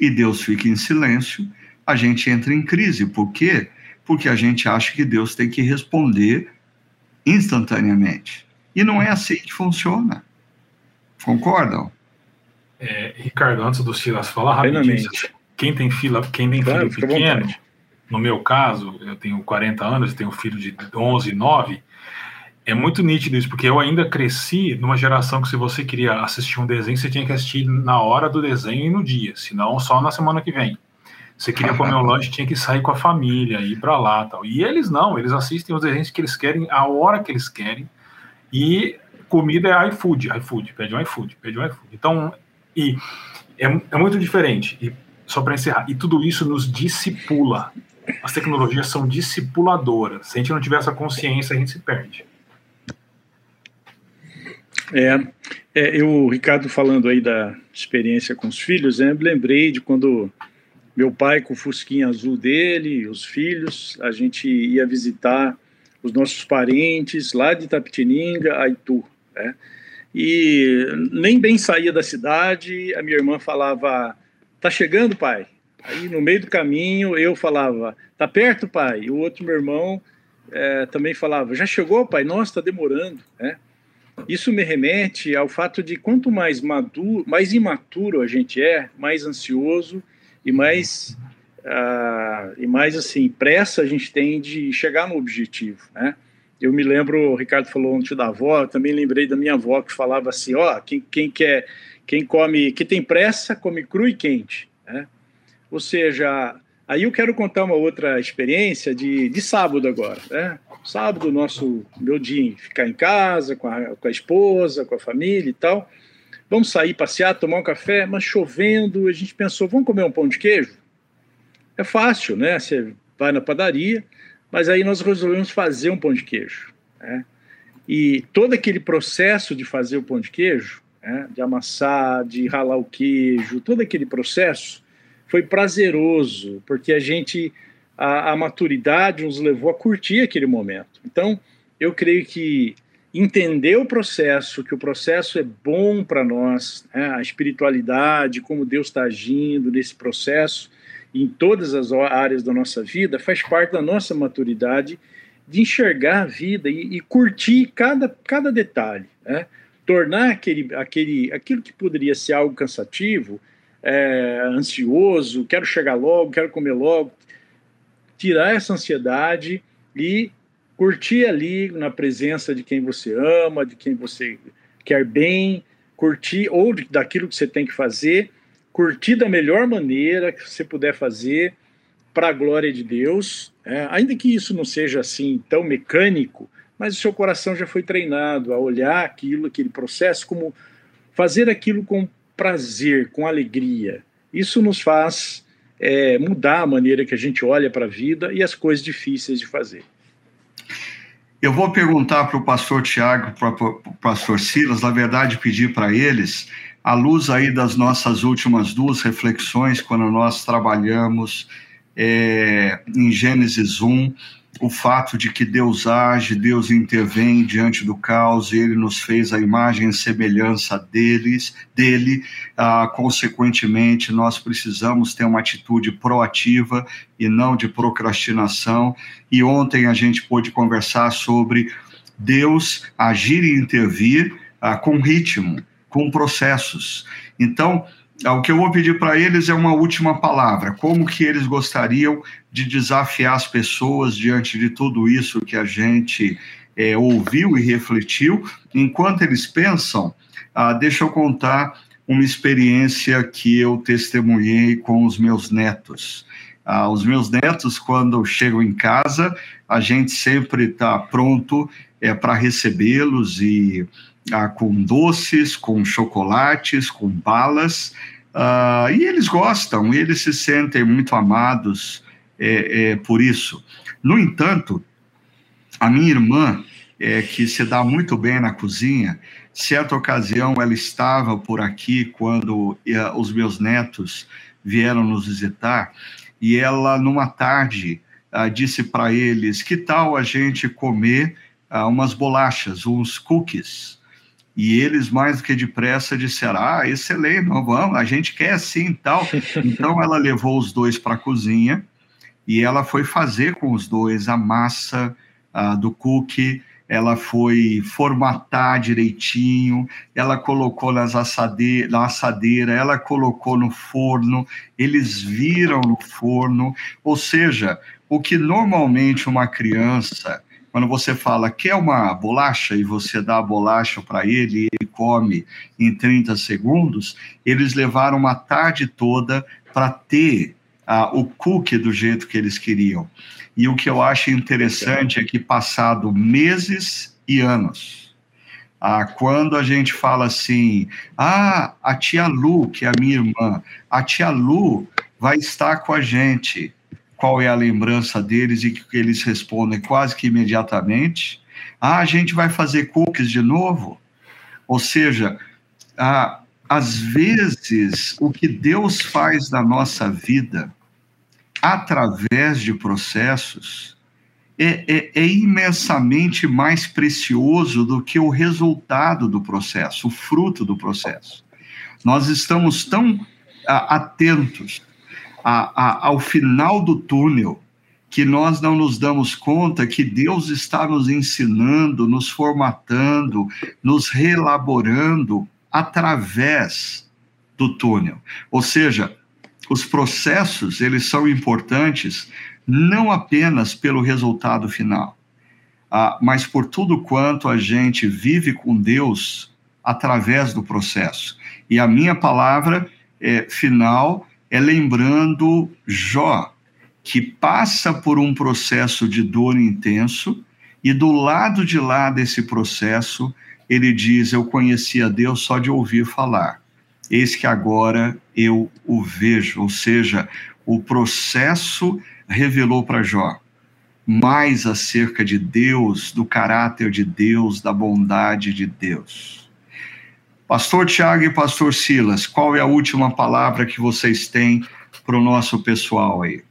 e Deus fica em silêncio, a gente entra em crise. Por quê? Porque a gente acha que Deus tem que responder instantaneamente. E não é assim que funciona. Concordam? É, Ricardo, antes do Silas falar rapidinho, quem tem fila, quem tem claro, filho pequeno, no meu caso, eu tenho 40 anos, tenho um filho de 11, 9, é muito nítido isso, porque eu ainda cresci numa geração que se você queria assistir um desenho, você tinha que assistir na hora do desenho e no dia, senão só na semana que vem. Você queria comer um lanche, tinha que sair com a família, ir para lá, tal. E eles não, eles assistem os desenhos que eles querem, a hora que eles querem, e comida é iFood, iFood, pede um iFood, pede um iFood. Então, e é, é muito diferente. E só para encerrar, e tudo isso nos discipula. As tecnologias são discipuladoras. Se a gente não tiver essa consciência, a gente se perde. É, é eu, o Ricardo falando aí da experiência com os filhos, né, lembrei de quando meu pai com o fusquinha azul dele, os filhos, a gente ia visitar os nossos parentes lá de Tapetininga a Itu. Né? E nem bem saía da cidade, a minha irmã falava: Tá chegando, pai? Aí no meio do caminho eu falava: Tá perto, pai? E o outro meu irmão é, também falava: já chegou, pai? Nossa, está demorando. Né? Isso me remete ao fato de quanto mais maduro, mais imaturo a gente é, mais ansioso e mais uh, e mais assim pressa a gente tem de chegar no objetivo, né? Eu me lembro, o Ricardo falou ontem da avó, eu também lembrei da minha avó que falava assim, ó, oh, quem, quem quer, quem come, que tem pressa, come cru e quente, né? Ou seja, aí eu quero contar uma outra experiência de, de sábado agora, né? Sábado, nosso, meu dia, ficar em casa com a, com a esposa, com a família e tal. Vamos sair, passear, tomar um café, mas chovendo, a gente pensou, vamos comer um pão de queijo? É fácil, né? Você vai na padaria, mas aí nós resolvemos fazer um pão de queijo. Né? E todo aquele processo de fazer o pão de queijo, né? de amassar, de ralar o queijo, todo aquele processo foi prazeroso, porque a gente, a, a maturidade nos levou a curtir aquele momento. Então, eu creio que entender o processo, que o processo é bom para nós, né? a espiritualidade, como Deus está agindo nesse processo, em todas as áreas da nossa vida, faz parte da nossa maturidade de enxergar a vida e, e curtir cada, cada detalhe, né? tornar aquele, aquele, aquilo que poderia ser algo cansativo, é, ansioso, quero chegar logo, quero comer logo, tirar essa ansiedade e curtir ali na presença de quem você ama, de quem você quer bem, curtir ou daquilo que você tem que fazer curtir da melhor maneira que você puder fazer para a glória de Deus, é, ainda que isso não seja assim tão mecânico, mas o seu coração já foi treinado a olhar aquilo, aquele processo, como fazer aquilo com prazer, com alegria. Isso nos faz é, mudar a maneira que a gente olha para a vida e as coisas difíceis de fazer. Eu vou perguntar para o pastor Tiago, para o pastor Silas, na verdade, pedir para eles à luz aí das nossas últimas duas reflexões, quando nós trabalhamos é, em Gênesis 1, o fato de que Deus age, Deus intervém diante do caos, e Ele nos fez a imagem e semelhança deles, dele, ah, consequentemente, nós precisamos ter uma atitude proativa e não de procrastinação. E ontem a gente pôde conversar sobre Deus agir e intervir ah, com ritmo com processos. Então, o que eu vou pedir para eles é uma última palavra. Como que eles gostariam de desafiar as pessoas diante de tudo isso que a gente é, ouviu e refletiu? Enquanto eles pensam, ah, deixa eu contar uma experiência que eu testemunhei com os meus netos. Ah, os meus netos, quando chegam em casa, a gente sempre está pronto é, para recebê-los e ah, com doces, com chocolates, com balas, ah, e eles gostam, eles se sentem muito amados é, é, por isso. No entanto, a minha irmã, é, que se dá muito bem na cozinha, certa ocasião ela estava por aqui quando os meus netos vieram nos visitar, e ela, numa tarde, ah, disse para eles: que tal a gente comer ah, umas bolachas, uns cookies? E eles, mais do que depressa, disseram: Ah, excelente, vamos, a gente quer sim tal. Então ela levou os dois para a cozinha e ela foi fazer com os dois a massa uh, do cookie, ela foi formatar direitinho, ela colocou nas assade na assadeira, ela colocou no forno, eles viram no forno, ou seja, o que normalmente uma criança quando você fala, quer uma bolacha? e você dá a bolacha para ele e ele come em 30 segundos, eles levaram uma tarde toda para ter uh, o cookie do jeito que eles queriam. E o que eu acho interessante é que, passado meses e anos, quando a gente fala assim, ah, a tia Lu, que é a minha irmã, a tia Lu vai estar com a gente qual é a lembrança deles e que eles respondem quase que imediatamente. Ah, a gente vai fazer cookies de novo? Ou seja, ah, às vezes o que Deus faz na nossa vida através de processos é, é, é, imensamente mais precioso do que o resultado do processo, o fruto do processo. Nós estamos tão ah, atentos a, a, ao final do túnel, que nós não nos damos conta que Deus está nos ensinando, nos formatando, nos reelaborando através do túnel. Ou seja, os processos, eles são importantes não apenas pelo resultado final, ah, mas por tudo quanto a gente vive com Deus através do processo. E a minha palavra é, final é lembrando Jó, que passa por um processo de dor intenso, e do lado de lá desse processo, ele diz: Eu conhecia Deus só de ouvir falar. Eis que agora eu o vejo. Ou seja, o processo revelou para Jó mais acerca de Deus, do caráter de Deus, da bondade de Deus. Pastor Tiago e Pastor Silas, qual é a última palavra que vocês têm para o nosso pessoal aí?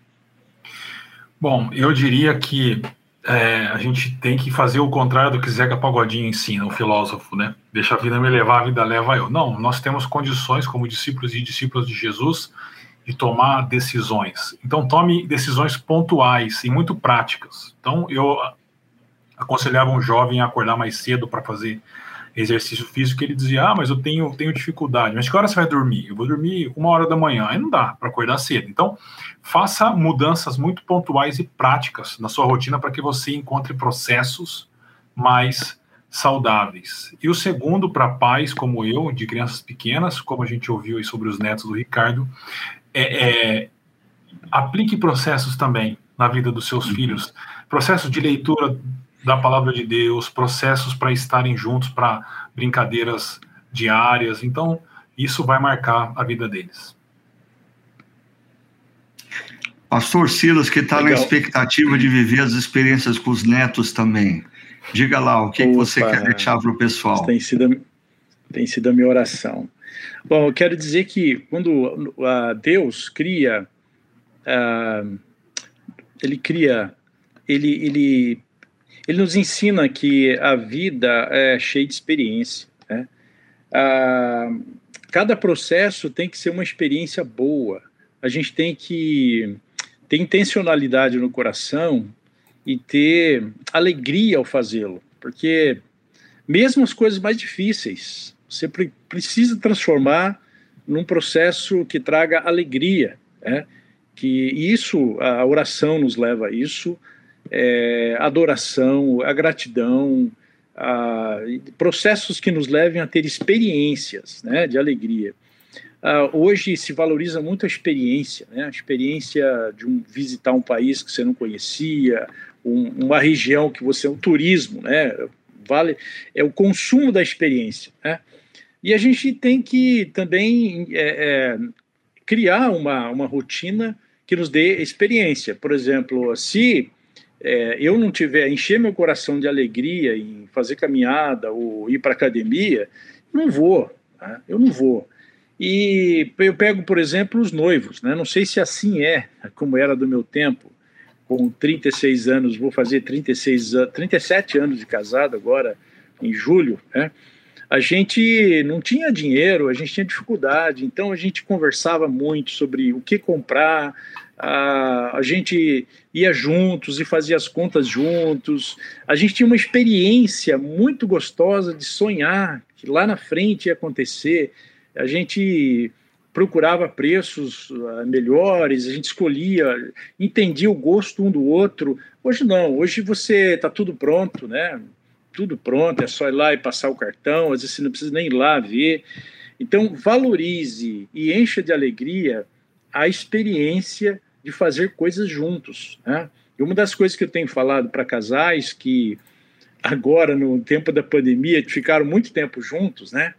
Bom, eu diria que é, a gente tem que fazer o contrário do que Zeca Pagodinho ensina, o filósofo, né? Deixa a vida me levar, a vida leva eu. Não, nós temos condições, como discípulos e discípulas de Jesus, de tomar decisões. Então, tome decisões pontuais e muito práticas. Então, eu aconselhava um jovem a acordar mais cedo para fazer exercício físico, ele dizia: Ah, mas eu tenho, tenho dificuldade. Mas que hora você vai dormir? Eu vou dormir uma hora da manhã. Aí não dá para acordar cedo. Então, faça mudanças muito pontuais e práticas na sua rotina para que você encontre processos mais saudáveis. E o segundo, para pais como eu, de crianças pequenas, como a gente ouviu aí sobre os netos do Ricardo, é, é aplique processos também na vida dos seus uhum. filhos. Processos de leitura da palavra de Deus, processos para estarem juntos para brincadeiras diárias. Então, isso vai marcar a vida deles. Pastor Silas, que está na expectativa de viver as experiências com os netos também. Diga lá, o que, Opa, que você quer deixar para o pessoal? Tem sido, tem sido a minha oração. Bom, eu quero dizer que quando uh, Deus cria, uh, ele cria, ele, ele ele nos ensina que a vida é cheia de experiência. Né? Ah, cada processo tem que ser uma experiência boa. A gente tem que ter intencionalidade no coração e ter alegria ao fazê-lo, porque mesmo as coisas mais difíceis, você precisa transformar num processo que traga alegria, né? que isso, a oração nos leva a isso, é, adoração, a gratidão, a, processos que nos levem a ter experiências né, de alegria. Uh, hoje se valoriza muito a experiência, né? a experiência de um, visitar um país que você não conhecia, um, uma região que você, um turismo, né? vale, é o consumo da experiência. Né? E a gente tem que também é, é, criar uma, uma rotina que nos dê experiência. Por exemplo, se é, eu não tiver, encher meu coração de alegria em fazer caminhada ou ir para academia, não vou, tá? eu não vou. E eu pego, por exemplo, os noivos, né? não sei se assim é, como era do meu tempo, com 36 anos, vou fazer 36, 37 anos de casado agora, em julho, né? a gente não tinha dinheiro, a gente tinha dificuldade, então a gente conversava muito sobre o que comprar, a, a gente ia juntos e fazia as contas juntos. A gente tinha uma experiência muito gostosa de sonhar que lá na frente ia acontecer. A gente procurava preços uh, melhores, a gente escolhia, entendia o gosto um do outro. Hoje não, hoje você está tudo pronto, né? Tudo pronto, é só ir lá e passar o cartão, às vezes você não precisa nem ir lá ver. Então, valorize e encha de alegria a experiência de fazer coisas juntos. Né? E uma das coisas que eu tenho falado para casais que agora, no tempo da pandemia, ficaram muito tempo juntos, né?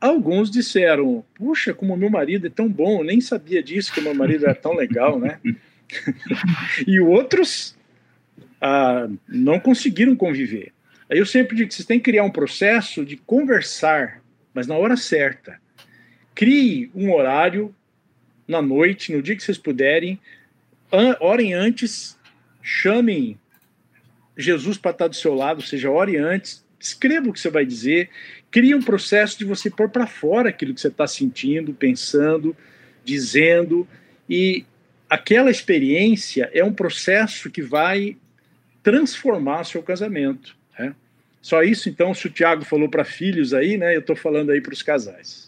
Alguns disseram: Puxa, como meu marido é tão bom, eu nem sabia disso, que meu marido era tão legal, né? e outros ah, não conseguiram conviver. Aí eu sempre digo que vocês têm que criar um processo de conversar, mas na hora certa. Crie um horário na noite, no dia que vocês puderem, orem antes, chamem Jesus para estar do seu lado, ou seja, ore antes, escreva o que você vai dizer, crie um processo de você pôr para fora aquilo que você está sentindo, pensando, dizendo, e aquela experiência é um processo que vai transformar seu casamento. Né? Só isso, então, se o Tiago falou para filhos aí, né? Eu estou falando aí para os casais.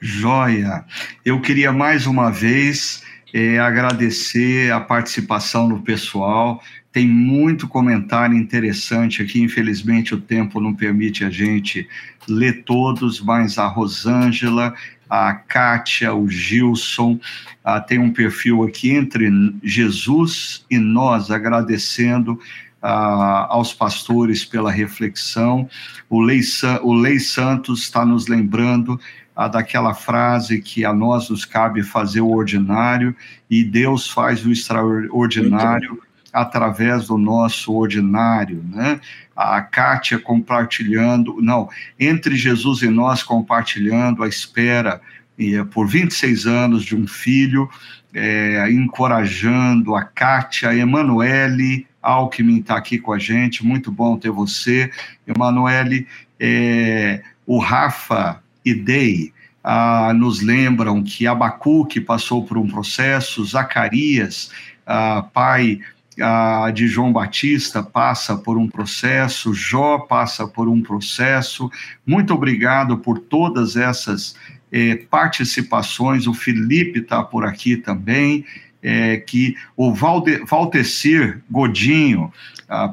Joia. Eu queria mais uma vez é, agradecer a participação do pessoal. Tem muito comentário interessante aqui. Infelizmente, o tempo não permite a gente ler todos, mas a Rosângela, a Kátia, o Gilson, ah, tem um perfil aqui entre Jesus e nós, agradecendo ah, aos pastores pela reflexão. O Lei, o Lei Santos está nos lembrando ah, daquela frase que a nós nos cabe fazer o ordinário e Deus faz o extraordinário através do nosso ordinário, né? A Kátia compartilhando, não, entre Jesus e nós compartilhando a espera eh, por 26 anos de um filho, é, encorajando a Kátia, a Emanuele Alckmin está aqui com a gente, muito bom ter você, Emanuele, é, o Rafa Idei, ah, nos lembram que Abacuque passou por um processo, Zacarias, ah, pai de João Batista passa por um processo, Jó passa por um processo. Muito obrigado por todas essas eh, participações. O Felipe está por aqui também. É, que o Valde, Valtecir Godinho,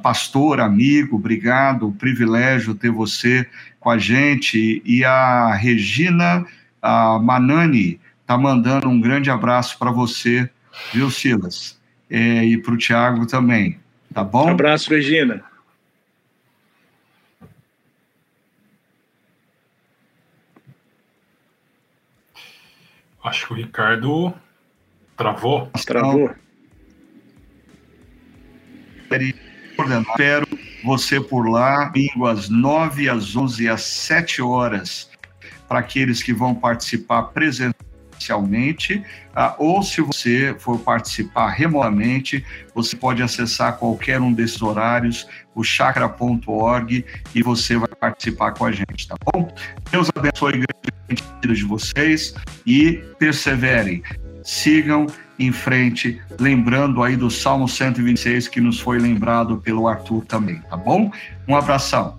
pastor, amigo, obrigado, privilégio ter você com a gente, e a Regina a Manani está mandando um grande abraço para você, viu, Silas? é, e para o Tiago também. Tá bom? Um abraço, Regina. Acho que o Ricardo travou. Travou. Espero você por lá, domingo às 9, às 11 e às 7 horas, para aqueles que vão participar presencialmente ah, ou se você for participar remotamente, você pode acessar qualquer um desses horários, o chakra.org, e você vai participar com a gente, tá bom? Deus abençoe grande vida de vocês e perseverem, sigam em frente, lembrando aí do Salmo 126 que nos foi lembrado pelo Arthur também, tá bom? Um abração.